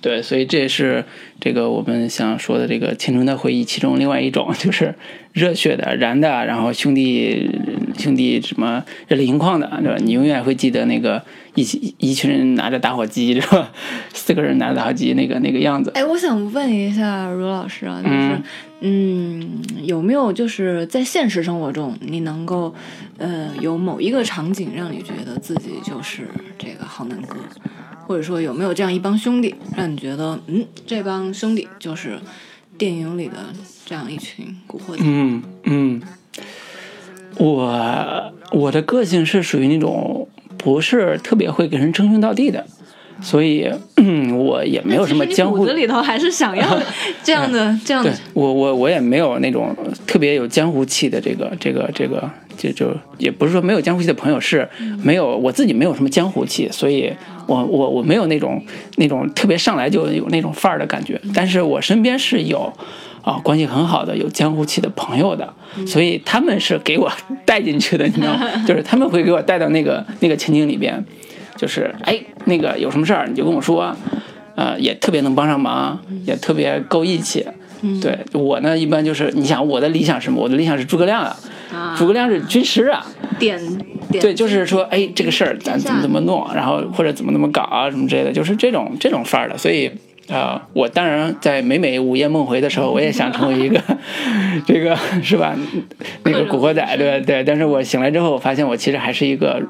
对，所以这也是这个我们想说的这个青春的回忆其中另外一种，*laughs* 就是热血的、燃的，然后兄弟兄弟什么热泪盈眶的，对吧？你永远会记得那个一起一群人拿着打火机，是吧？四个人拿着打火机那个那个样子。哎，我想问一下卢老师啊，就是嗯有没有就是在现实生活中，你能够呃有某一个场景让你觉得自己就是这个好男哥，或者说有没有这样一帮兄弟，让你觉得嗯这帮兄弟就是电影里的这样一群古惑仔？嗯嗯，我我的个性是属于那种不是特别会给人称兄道弟的，所以、嗯、我也没有什么江湖骨子里头还是想要 *laughs* 这样的这样的对我我我也没有那种特别有江湖气的这个这个这个，就就也不是说没有江湖气的朋友，是没有我自己没有什么江湖气，所以我我我没有那种那种特别上来就有那种范儿的感觉，但是我身边是有。啊，关系很好的有江湖气的朋友的，所以他们是给我 *laughs* 带进去的，你知道吗？就是他们会给我带到那个那个情景里边，就是哎，那个有什么事儿你就跟我说，呃，也特别能帮上忙，也特别够义气。对我呢，一般就是你想我的理想是什么？我的理想是诸葛亮啊，啊诸葛亮是军师啊，点点对，就是说，哎，这个事儿咱怎么怎么弄，然后或者怎么怎么搞啊，什么之类的，就是这种这种范儿的。所以，啊、我当然在每每午夜梦回的时候，我也想成为一个 *laughs* 这个是吧？那个古惑仔，对吧？对。但是我醒来之后，我发现我其实还是一个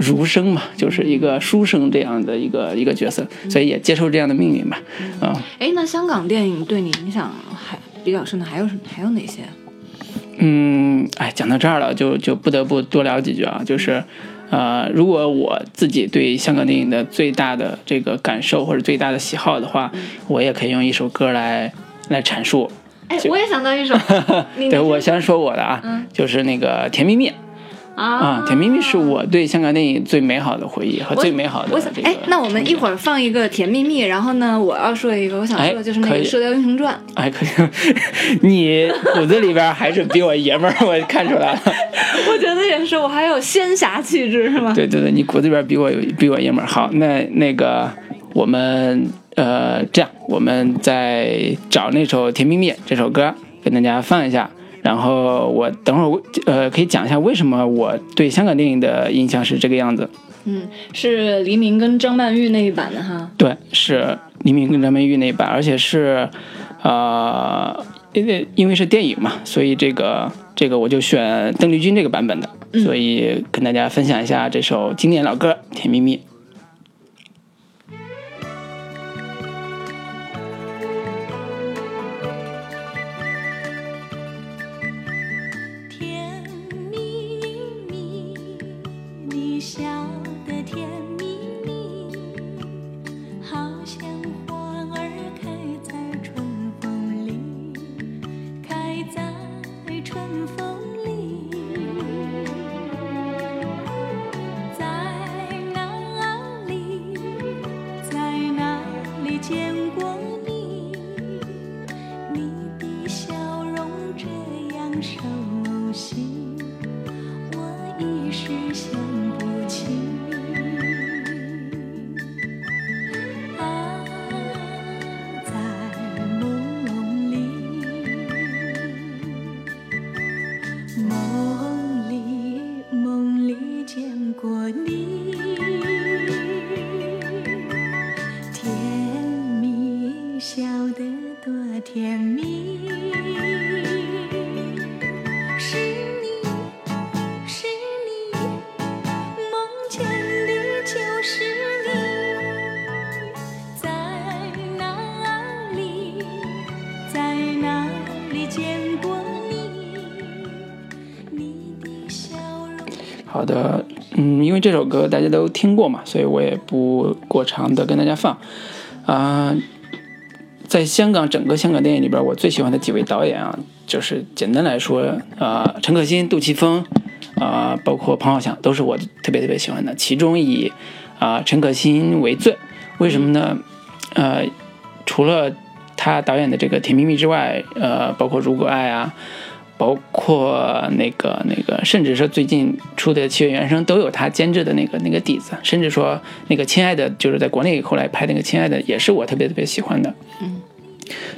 儒生嘛，就是一个书生这样的一个一个角色，所以也接受这样的命运吧。啊、哎，那香港电影对你影响还比较深的还有什么还有哪些？嗯，哎，讲到这儿了，就就不得不多聊几句啊，就是。呃，如果我自己对香港电影的最大的这个感受或者最大的喜好的话，我也可以用一首歌来来阐述。哎，我也想到一首，*laughs* 对我先说我的啊，就是那个《甜蜜蜜》。啊，《甜蜜蜜》是我对香港电影最美好的回忆和最美好的。哎，那我们一会儿放一个《甜蜜蜜》，然后呢，我要说一个，我想说的就是那个射雕英雄传哎，可以，*laughs* 你骨子里边还是比我爷们儿，我看出来了。*laughs*》，我觉得也是，我还有仙侠气质，是吗？对对对，你骨子里边比我有比我爷们儿好。那那个我们呃这样，我们再找那首《甜蜜蜜》这首歌跟大家放一下。然后我等会儿呃可以讲一下为什么我对香港电影的印象是这个样子。嗯，是黎明跟张曼玉那一版的哈。对，是黎明跟张曼玉那一版，而且是，呃，因为因为是电影嘛，所以这个这个我就选邓丽君这个版本的，所以跟大家分享一下这首经典老歌《甜蜜蜜》。因为这首歌大家都听过嘛，所以我也不过长的跟大家放。啊、在香港整个香港电影里边，我最喜欢的几位导演啊，就是简单来说，啊，陈可辛、杜琪峰，啊、包括彭浩翔，都是我特别特别喜欢的。其中以啊、陈可辛为最，为什么呢？呃，除了他导演的这个《甜蜜蜜》之外，呃，包括《如果爱》啊，包括那个那个，甚至说最近出的《七月原声》都有他监制的那个那个底子，甚至说那个《亲爱的》就是在国内后来拍那个《亲爱的》，也是我特别特别喜欢的。嗯，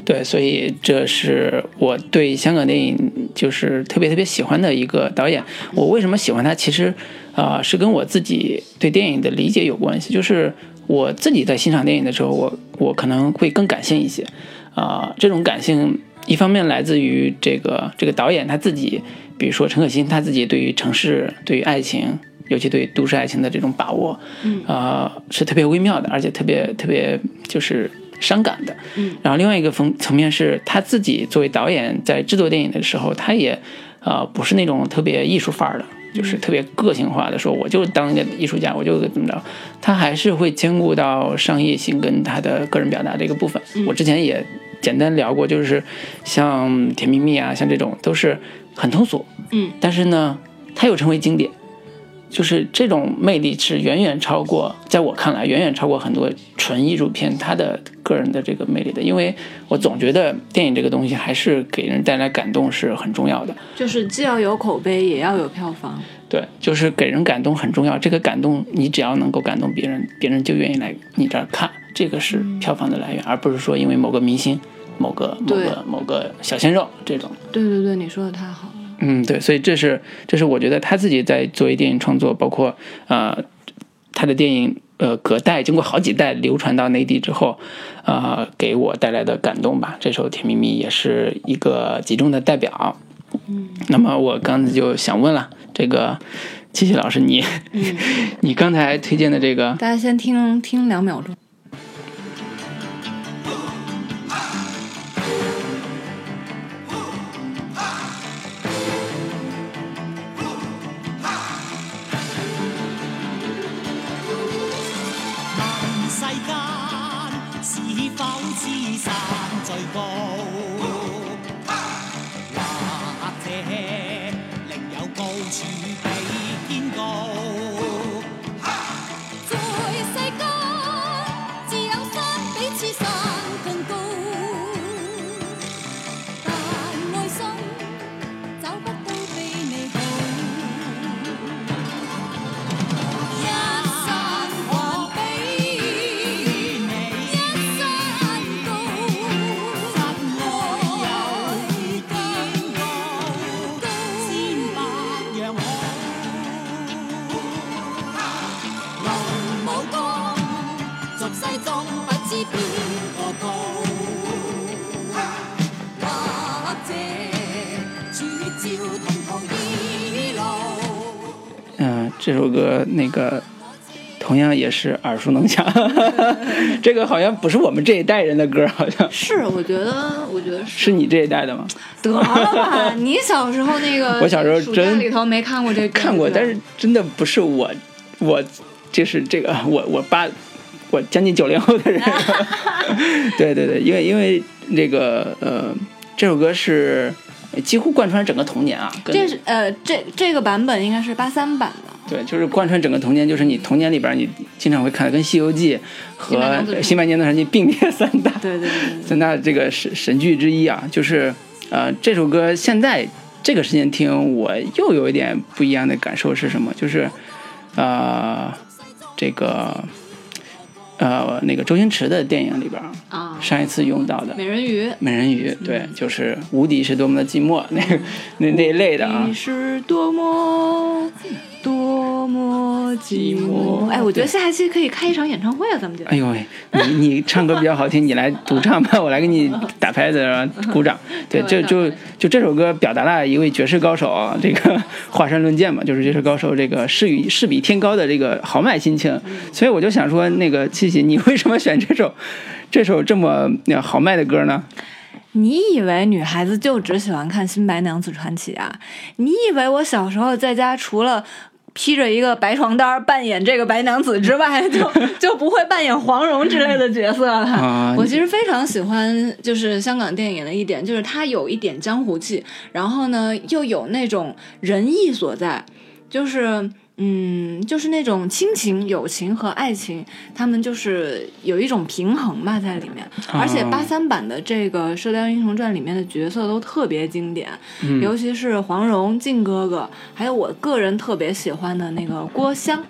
对，所以这是我对香港电影就是特别特别喜欢的一个导演。我为什么喜欢他？其实啊、是跟我自己对电影的理解有关系。就是我自己在欣赏电影的时候，我我可能会更感性一些。啊、这种感性一方面来自于这个这个导演他自己，比如说陈可辛他自己对于城市、对于爱情，尤其对都市爱情的这种把握，嗯啊、是特别微妙的，而且特别特别就是伤感的。嗯，然后另外一个层层面是他自己作为导演在制作电影的时候，他也呃不是那种特别艺术范儿的。就是特别个性化的说，我就当一个艺术家，我就怎么着，他还是会兼顾到商业性跟他的个人表达这个部分。我之前也简单聊过，就是像《甜蜜蜜》啊，像这种都是很通俗，嗯，但是呢，它又成为经典。就是这种魅力是远远超过，在我看来远远超过很多纯艺术片它的个人的这个魅力的，因为我总觉得电影这个东西还是给人带来感动是很重要的。就是既要有口碑，也要有票房。对，就是给人感动很重要。这个感动，你只要能够感动别人，别人就愿意来你这儿看，这个是票房的来源，而不是说因为某个明星、某个某个某个小鲜肉这种。对对对，你说的太好了。嗯，对，所以这是这是我觉得他自己在作为电影创作，包括呃他的电影呃隔代经过好几代流传到内地之后，呃给我带来的感动吧。这首《甜蜜蜜》也是一个集中的代表。嗯，那么我刚才就想问了，这个七七老师你，嗯 *laughs* 你刚才推荐的这个大家先听听两秒钟。問世間是否知山最高？或这首歌那个同样也是耳熟能详，*laughs* 这个好像不是我们这一代人的歌，好像是，我觉得，我觉得是。是你这一代的吗？得了吧，你小时候那个，*laughs* 我小时候真里头没看过这歌，看过，但是真的不是我，我就是这个我我爸我将近九零后的人，*laughs* 对对对，因为因为这个呃这首歌是几乎贯穿整个童年啊，这是呃，这这个版本应该是八三版的。对，就是贯穿整个童年，就是你童年里边你经常会看，跟《西游记》和新白娘子《传奇》并列三大对对对对三大这个神神剧之一啊。就是呃这首歌现在这个时间听，我又有一点不一样的感受是什么？就是呃这个呃那个周星驰的电影里边啊，上一次用到的。美人鱼。美人鱼，对，就是无敌是多么的寂寞，那个那那一类的啊你，是多么多么寂寞。哎，我觉得下一期可以开一场演唱会啊，咱们就。哎呦喂，你你唱歌比较好听，你来独唱吧，我来给你打拍子，然后鼓掌。*laughs* 对，就就就这首歌表达了一位绝世高手啊，这个华山论剑嘛，就是绝世高手这个势与势比天高的这个豪迈心情。所以我就想说，那个七喜，你为什么选这首 *laughs* 这首这么那豪迈的歌呢？你以为女孩子就只喜欢看《新白娘子传奇》啊？你以为我小时候在家除了披着一个白床单扮演这个白娘子之外，*laughs* 就就不会扮演黄蓉之类的角色了？啊我其实非常喜欢，就是香港电影的一点，就是它有一点江湖气，然后呢又有那种仁义所在，就是。嗯，就是那种亲情、友情和爱情，他们就是有一种平衡吧在里面。而且八三版的这个《射雕英雄传》里面的角色都特别经典，尤其是黄蓉、靖哥哥，还有我个人特别喜欢的那个郭襄。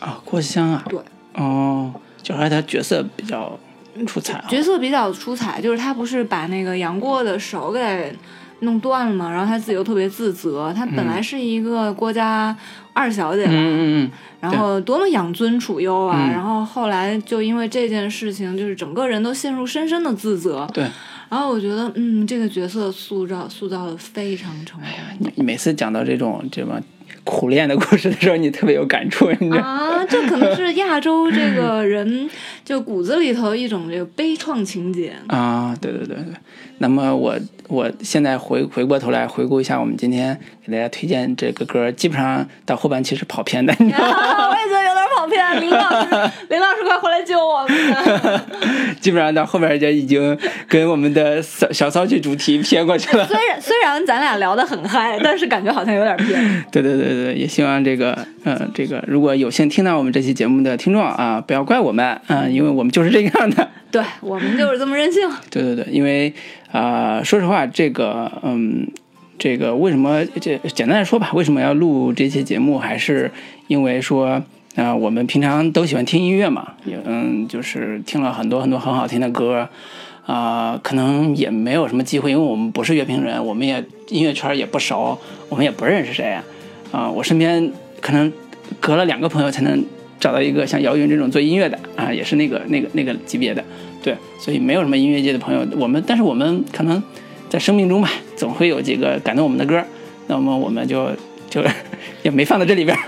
啊，郭襄啊，对，哦，就还是他角色比较出彩啊。角色比较出彩，就是他不是把那个杨过的手给弄断了嘛，然后她自己又特别自责，她本来是一个郭家二小姐嘛，嗯嗯嗯，然后多么养尊处优啊，嗯然后后来就因为这件事情，就是整个人都陷入深深的自责，对。然后我觉得，嗯，这个角色塑造塑造的非常成功。你你每次讲到这种这么苦练的故事的时候，你特别有感触，你知道吗？啊，这可能是亚洲这个人就骨子里头一种这个悲怆情节。啊，对对对对。那么我我现在回回过头来回顾一下，我们今天给大家推荐这个歌，基本上到后半期是跑偏的，你知道吗？啊，*laughs* 我也觉得有点跑偏，林老师，林老师快回来救我们！基本上到后面就已经跟我们的小小骚剧主题偏过去了。虽然虽然咱俩聊得很嗨，但是感觉好像有点偏。*laughs* 对对对对，也希望这个呃这个如果有幸听到我们这期节目的听众啊，不要怪我们啊、因为我们就是这个样的。对我们就是这么任性。*laughs* 对对对，因为啊、呃说实话，这个嗯，这个为什么这简单的说吧，为什么要录这期节目，还是因为说。啊、我们平常都喜欢听音乐嘛，也嗯，就是听了很多很多很好听的歌，啊、可能也没有什么机会，因为我们不是乐评人，我们也音乐圈也不熟，我们也不认识谁啊、啊我身边可能隔了两个朋友才能找到一个像姚云这种做音乐的啊，也是那个那个那个级别的，对，所以没有什么音乐界的朋友，我们但是我们可能在生命中吧，总会有几个感动我们的歌，那么我们就就 *laughs* 也没放到这里边。*laughs*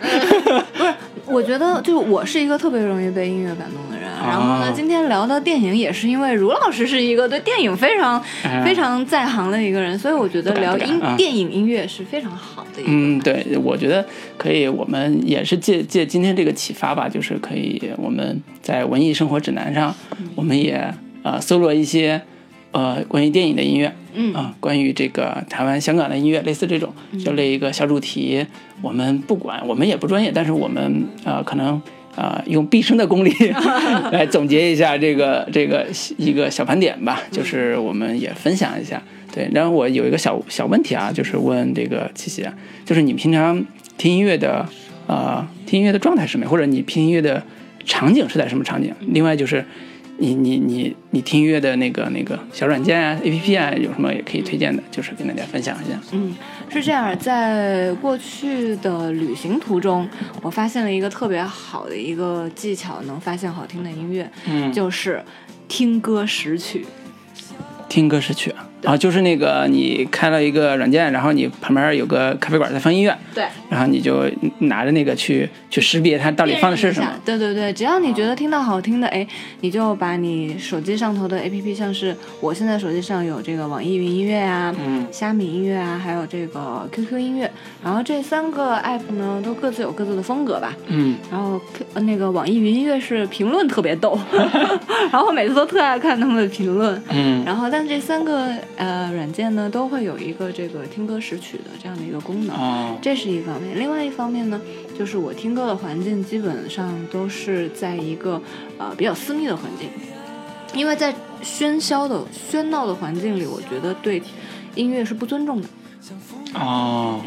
我觉得就是我是一个特别容易被音乐感动的人。然后呢啊，今天聊到电影，也是因为卢老师是一个对电影非常、哎非常在行的一个人，所以我觉得聊音、啊电影音乐是非常好的一个。嗯，对，我觉得可以，我们也是借借今天这个启发吧，就是可以我们在文艺生活指南上，我们也呃搜罗一些呃关于电影的音乐，嗯啊，关于这个台湾、香港的音乐，类似这种，就类一个小主题。我们不管，我们也不专业，但是我们呃可能呃用毕生的功力 *laughs* 来总结一下这个这个一个小盘点吧，就是我们也分享一下。对，然后我有一个小小问题啊，就是问这个七喜啊，就是你平常听音乐的呃听音乐的状态是什么，或者你听音乐的场景是在什么场景？另外就是。你你你你听音乐的那个那个小软件啊、A P P 啊，有什么也可以推荐的，就是跟大家分享一下。嗯，是这样，在过去的旅行途中，我发现了一个特别好的一个技巧，能发现好听的音乐，嗯就是听歌识曲。听歌识曲啊，啊，就是那个你开了一个软件，然后你旁边有个咖啡馆在放音乐，对，然后你就拿着那个去去识别它到底放的是什么。对对对，只要你觉得听到好听的，哎，你就把你手机上头的 APP，像是我现在手机上有这个网易云音乐啊，嗯虾米音乐啊，还有这个 QQ 音乐，然后这三个 app 呢都各自有各自的风格吧。嗯然后 Q- 呃那个网易云音乐是评论特别逗，*laughs* 然后我每次都特爱看他们的评论。嗯然后，但这三个呃软件呢，都会有一个这个听歌识曲的这样的一个功能。哦这是一方面，另外一方面呢，就是我听歌的环境基本上都是在一个呃比较私密的环境，因为在喧嚣的喧闹的环境里，我觉得对音乐是不尊重的。哦，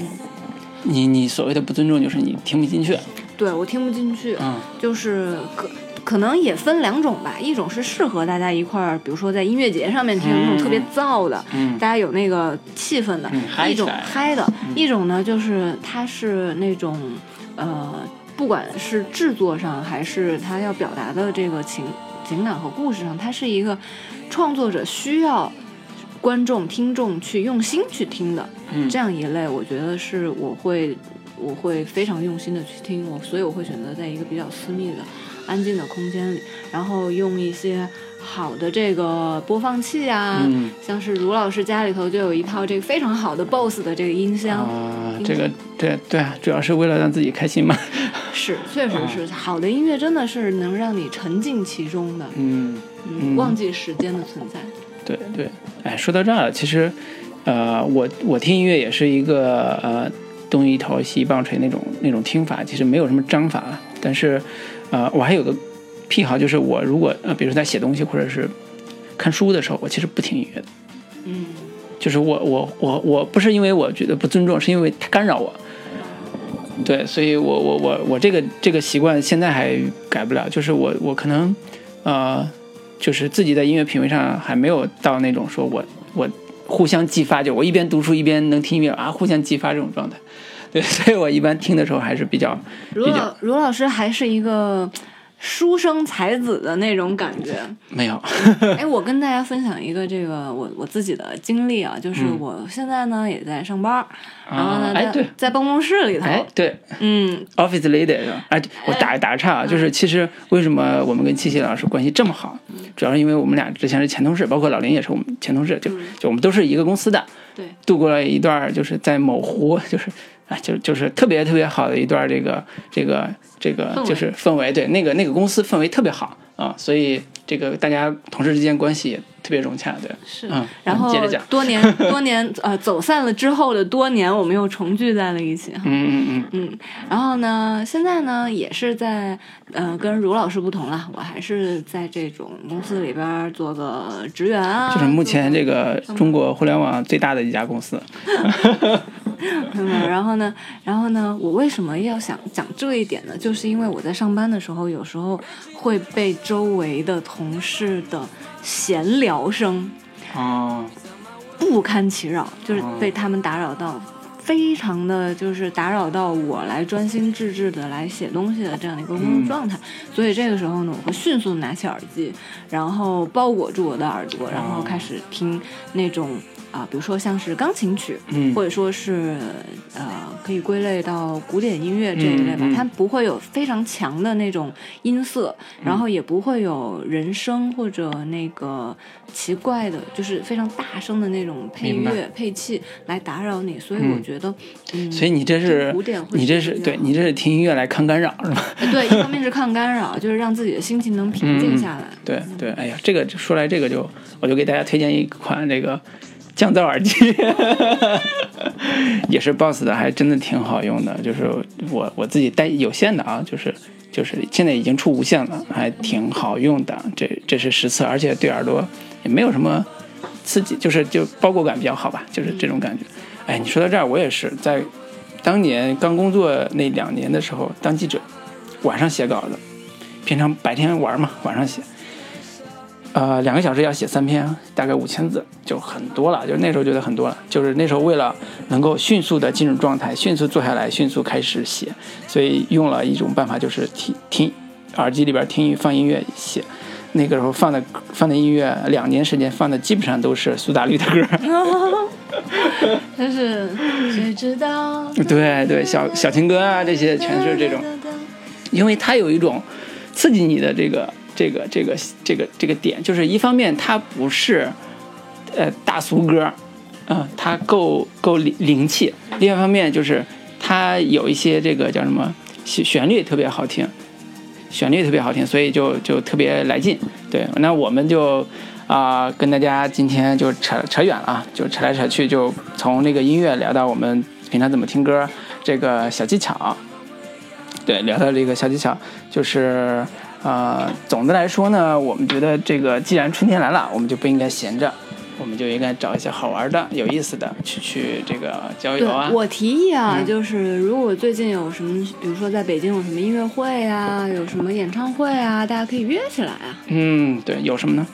你你所谓的不尊重，就是你听不进去。对我听不进去，嗯就是可可能也分两种吧，一种是适合大家一块儿，比如说在音乐节上面听那种特别燥的，嗯。大家有那个气氛的，嗯一种嗨的，一种呢就是它是那种呃，不管是制作上还是他要表达的这个情情感和故事上，它是一个创作者需要观众听众去用心去听的，嗯。这样一类，我觉得是我会我会非常用心的去听，我所以我会选择在一个比较私密的、安静的空间里，然后用一些好的这个播放器啊，嗯像是卢老师家里头就有一套这个非常好的 BOSS 的这个音箱，啊，这个对对啊，主要是为了让自己开心嘛。是确实是好的音乐，真的是能让你沉浸其中的，嗯，嗯，忘记时间的存在。对对，哎，说到这儿，其实，呃，我我听音乐也是一个呃东一头西一棒槌那种那种听法，其实没有什么章法，但是，呃，我还有个癖好，就是我如果呃，比如说在写东西或者是看书的时候，我其实不听音乐的，嗯，就是我我我我不是因为我觉得不尊重，是因为它干扰我。对，所以我我我我这个这个习惯现在还改不了，就是我我可能，呃，就是自己在音乐品味上还没有到那种说我我互相激发，就我一边读书一边能听音乐啊，互相激发这种状态。*laughs* 对，所以我一般听的时候还是比较卢老卢老师还是一个书生才子的那种感觉。*laughs* 没有。哎，我跟大家分享一个这个我我自己的经历啊，就是嗯我现在呢也在上班儿，然后呢在、哎对在办公室里头，哎，对嗯，，Office Lady？哎，我打打个岔啊，就是其实为什么我们跟七七老师关系这么好，主要是因为我们俩之前是前同事，包括老林也是我们前同事，就就我们都是一个公司的，对，度过了一段就是在某湖，就是啊，就就是特别特别好的一段这个这个这个就是氛围，对，那个那个公司氛围特别好啊，所以这个大家同事之间关系也特别融洽，对，是嗯，然后接着讲，多年 *laughs* 多年呃走散了之后的多年，我们又重聚在了一起。嗯嗯嗯，嗯，然后呢，现在呢也是在，呃，跟卢老师不同了，我还是在这种公司里边做个职员啊，就是目前这个中国互联网最大的一家公司，*laughs* 嗯，然后呢，然后呢，我为什么要想讲这一点呢？就是因为我在上班的时候，有时候会被周围的同事的闲聊声哦，不堪其扰，就是被他们打扰到。非常的就是打扰到我来专心致志的来写东西的这样的一个工作状态，所以这个时候呢，我会迅速拿起耳机，然后包裹住我的耳朵，然后开始听那种啊、比如说像是钢琴曲，嗯或者说是呃，可以归类到古典音乐这一类吧，嗯嗯。它不会有非常强的那种音色，然后也不会有人声或者那个奇怪的，就是非常大声的那种配乐配器来打扰你，所以嗯。我觉得，嗯，所以你这是古典你这是对你这是听音乐来抗干扰是吧？呃对，一方面是抗干扰，就是让自己的心情能平静下来。对对，哎呀，这个说来这个就我就给大家推荐一款这个降噪耳机，*laughs* 也是 BOSS 的，还真的挺好用的。就是我我自己带有线的啊，就是就是现在已经出无线了，还挺好用的。这这是实测，而且对耳朵也没有什么刺激，就是就包裹感比较好吧，就是这种感觉。哎，你说到这儿，我也是在当年刚工作那两年的时候当记者，晚上写稿子，平常白天玩嘛，晚上写。呃，两个小时要写三篇，大概五千字，就很多了。就那时候觉得很多了，就是那时候为了能够迅速的进入状态，迅速坐下来，迅速开始写，所以用了一种办法，就是听听耳机里边听放音乐写。那个时候放的放的音乐，两年时间放的基本上都是苏打绿的歌。但 *laughs* 是谁知道？对对，小小情歌啊，这些全是这种，因为它有一种刺激你的这个这个这个这个这个点，就是一方面它不是呃大俗歌，嗯、它够够灵灵气；另一方面就是它有一些这个叫什么旋旋律特别好听，旋律特别好听，所以就就特别来劲。对，那我们就啊、跟大家今天就扯扯远了，就扯来扯去，就从那个音乐聊到我们平常怎么听歌这个小技巧。对，聊到这个小技巧，就是呃，总的来说呢，我们觉得这个既然春天来了，我们就不应该闲着，我们就应该找一些好玩的、有意思的，去去这个郊对游啊。，我提议啊，嗯就是如果最近有什么，比如说在北京有什么音乐会啊，有什么演唱会啊，大家可以约起来啊。嗯，对，有什么呢？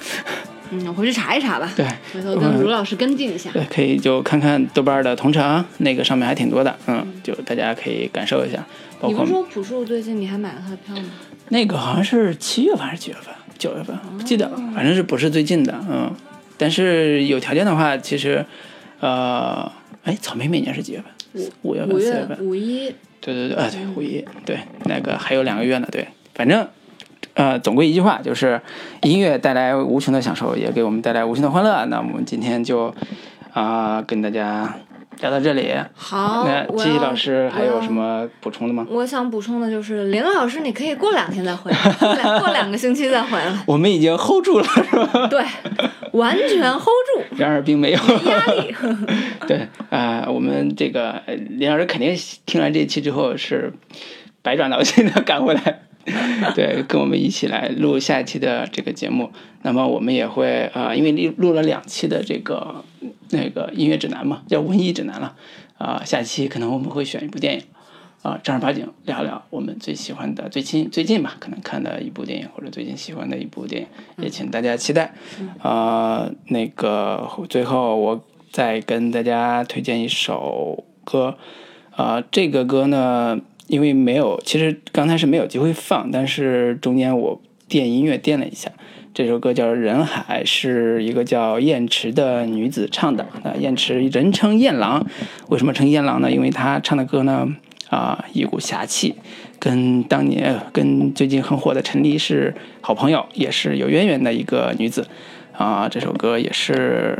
嗯，我回去查一查吧，对，回头跟卢老师跟进一下。对，可以就看看豆瓣的同城，那个上面还挺多的，嗯，就大家可以感受一下。包括你不是说朴树最近你还买了他的票吗？那个好像是七月份还是几月份？九月份不记得了，反正是不是最近的，嗯。但是有条件的话，其实，呃，哎，草莓每年是几月份？五月份、五月四月份？五一，对对对，啊对，五一，对，那个还有两个月呢，对，反正，呃，总归一句话，就是音乐带来无穷的享受，也给我们带来无穷的欢乐。那我们今天就啊、跟大家聊到这里。好，那季季老师还有什？么补充的吗？我想补充的就是，林老师，你可以过两天再回来，过两个星期再回来。*laughs* 我们已经 hold 住了，是吧？*laughs* 对，完全 hold 住，然而并没有压力。*laughs* 对啊、我们这个呃林老师肯定听完这期之后是百转挠心的赶回来，*laughs* 对，跟我们一起来录下一期的这个节目。那么我们也会啊、因为录了两期的这个那个音乐指南嘛，叫文艺指南了啊、下一期可能我们会选一部电影。啊，正儿八经聊聊我们最喜欢的、最近最近吧，可能看的一部电影或者最近喜欢的一部电影，也请大家期待。啊、那个最后我再跟大家推荐一首歌，啊、这个歌呢，因为没有，其实刚才是没有机会放，但是中间我垫音乐垫了一下。这首歌叫《人海》，是一个叫燕池的女子唱的。那燕池人称燕郎，为什么称燕郎呢？因为她唱的歌呢，啊、一股侠气，跟当年跟最近很火的陈黎是好朋友，也是有渊源的一个女子。啊，这首歌也是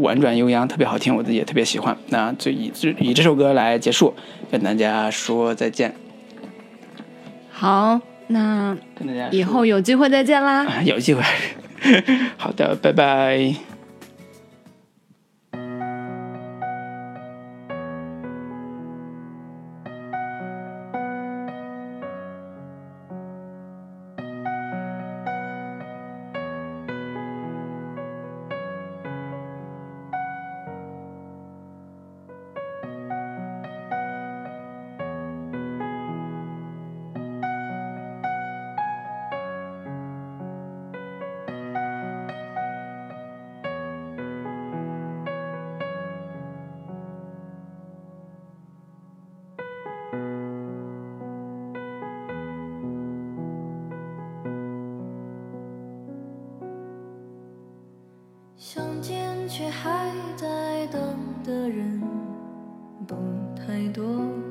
婉转悠扬，特别好听，我自己也特别喜欢。那就以以这首歌来结束，跟大家说再见，好，那跟大家以后有机会再见啦。啊 *laughs* 有机会。*laughs* 好的，拜拜。却还在等的人不太多。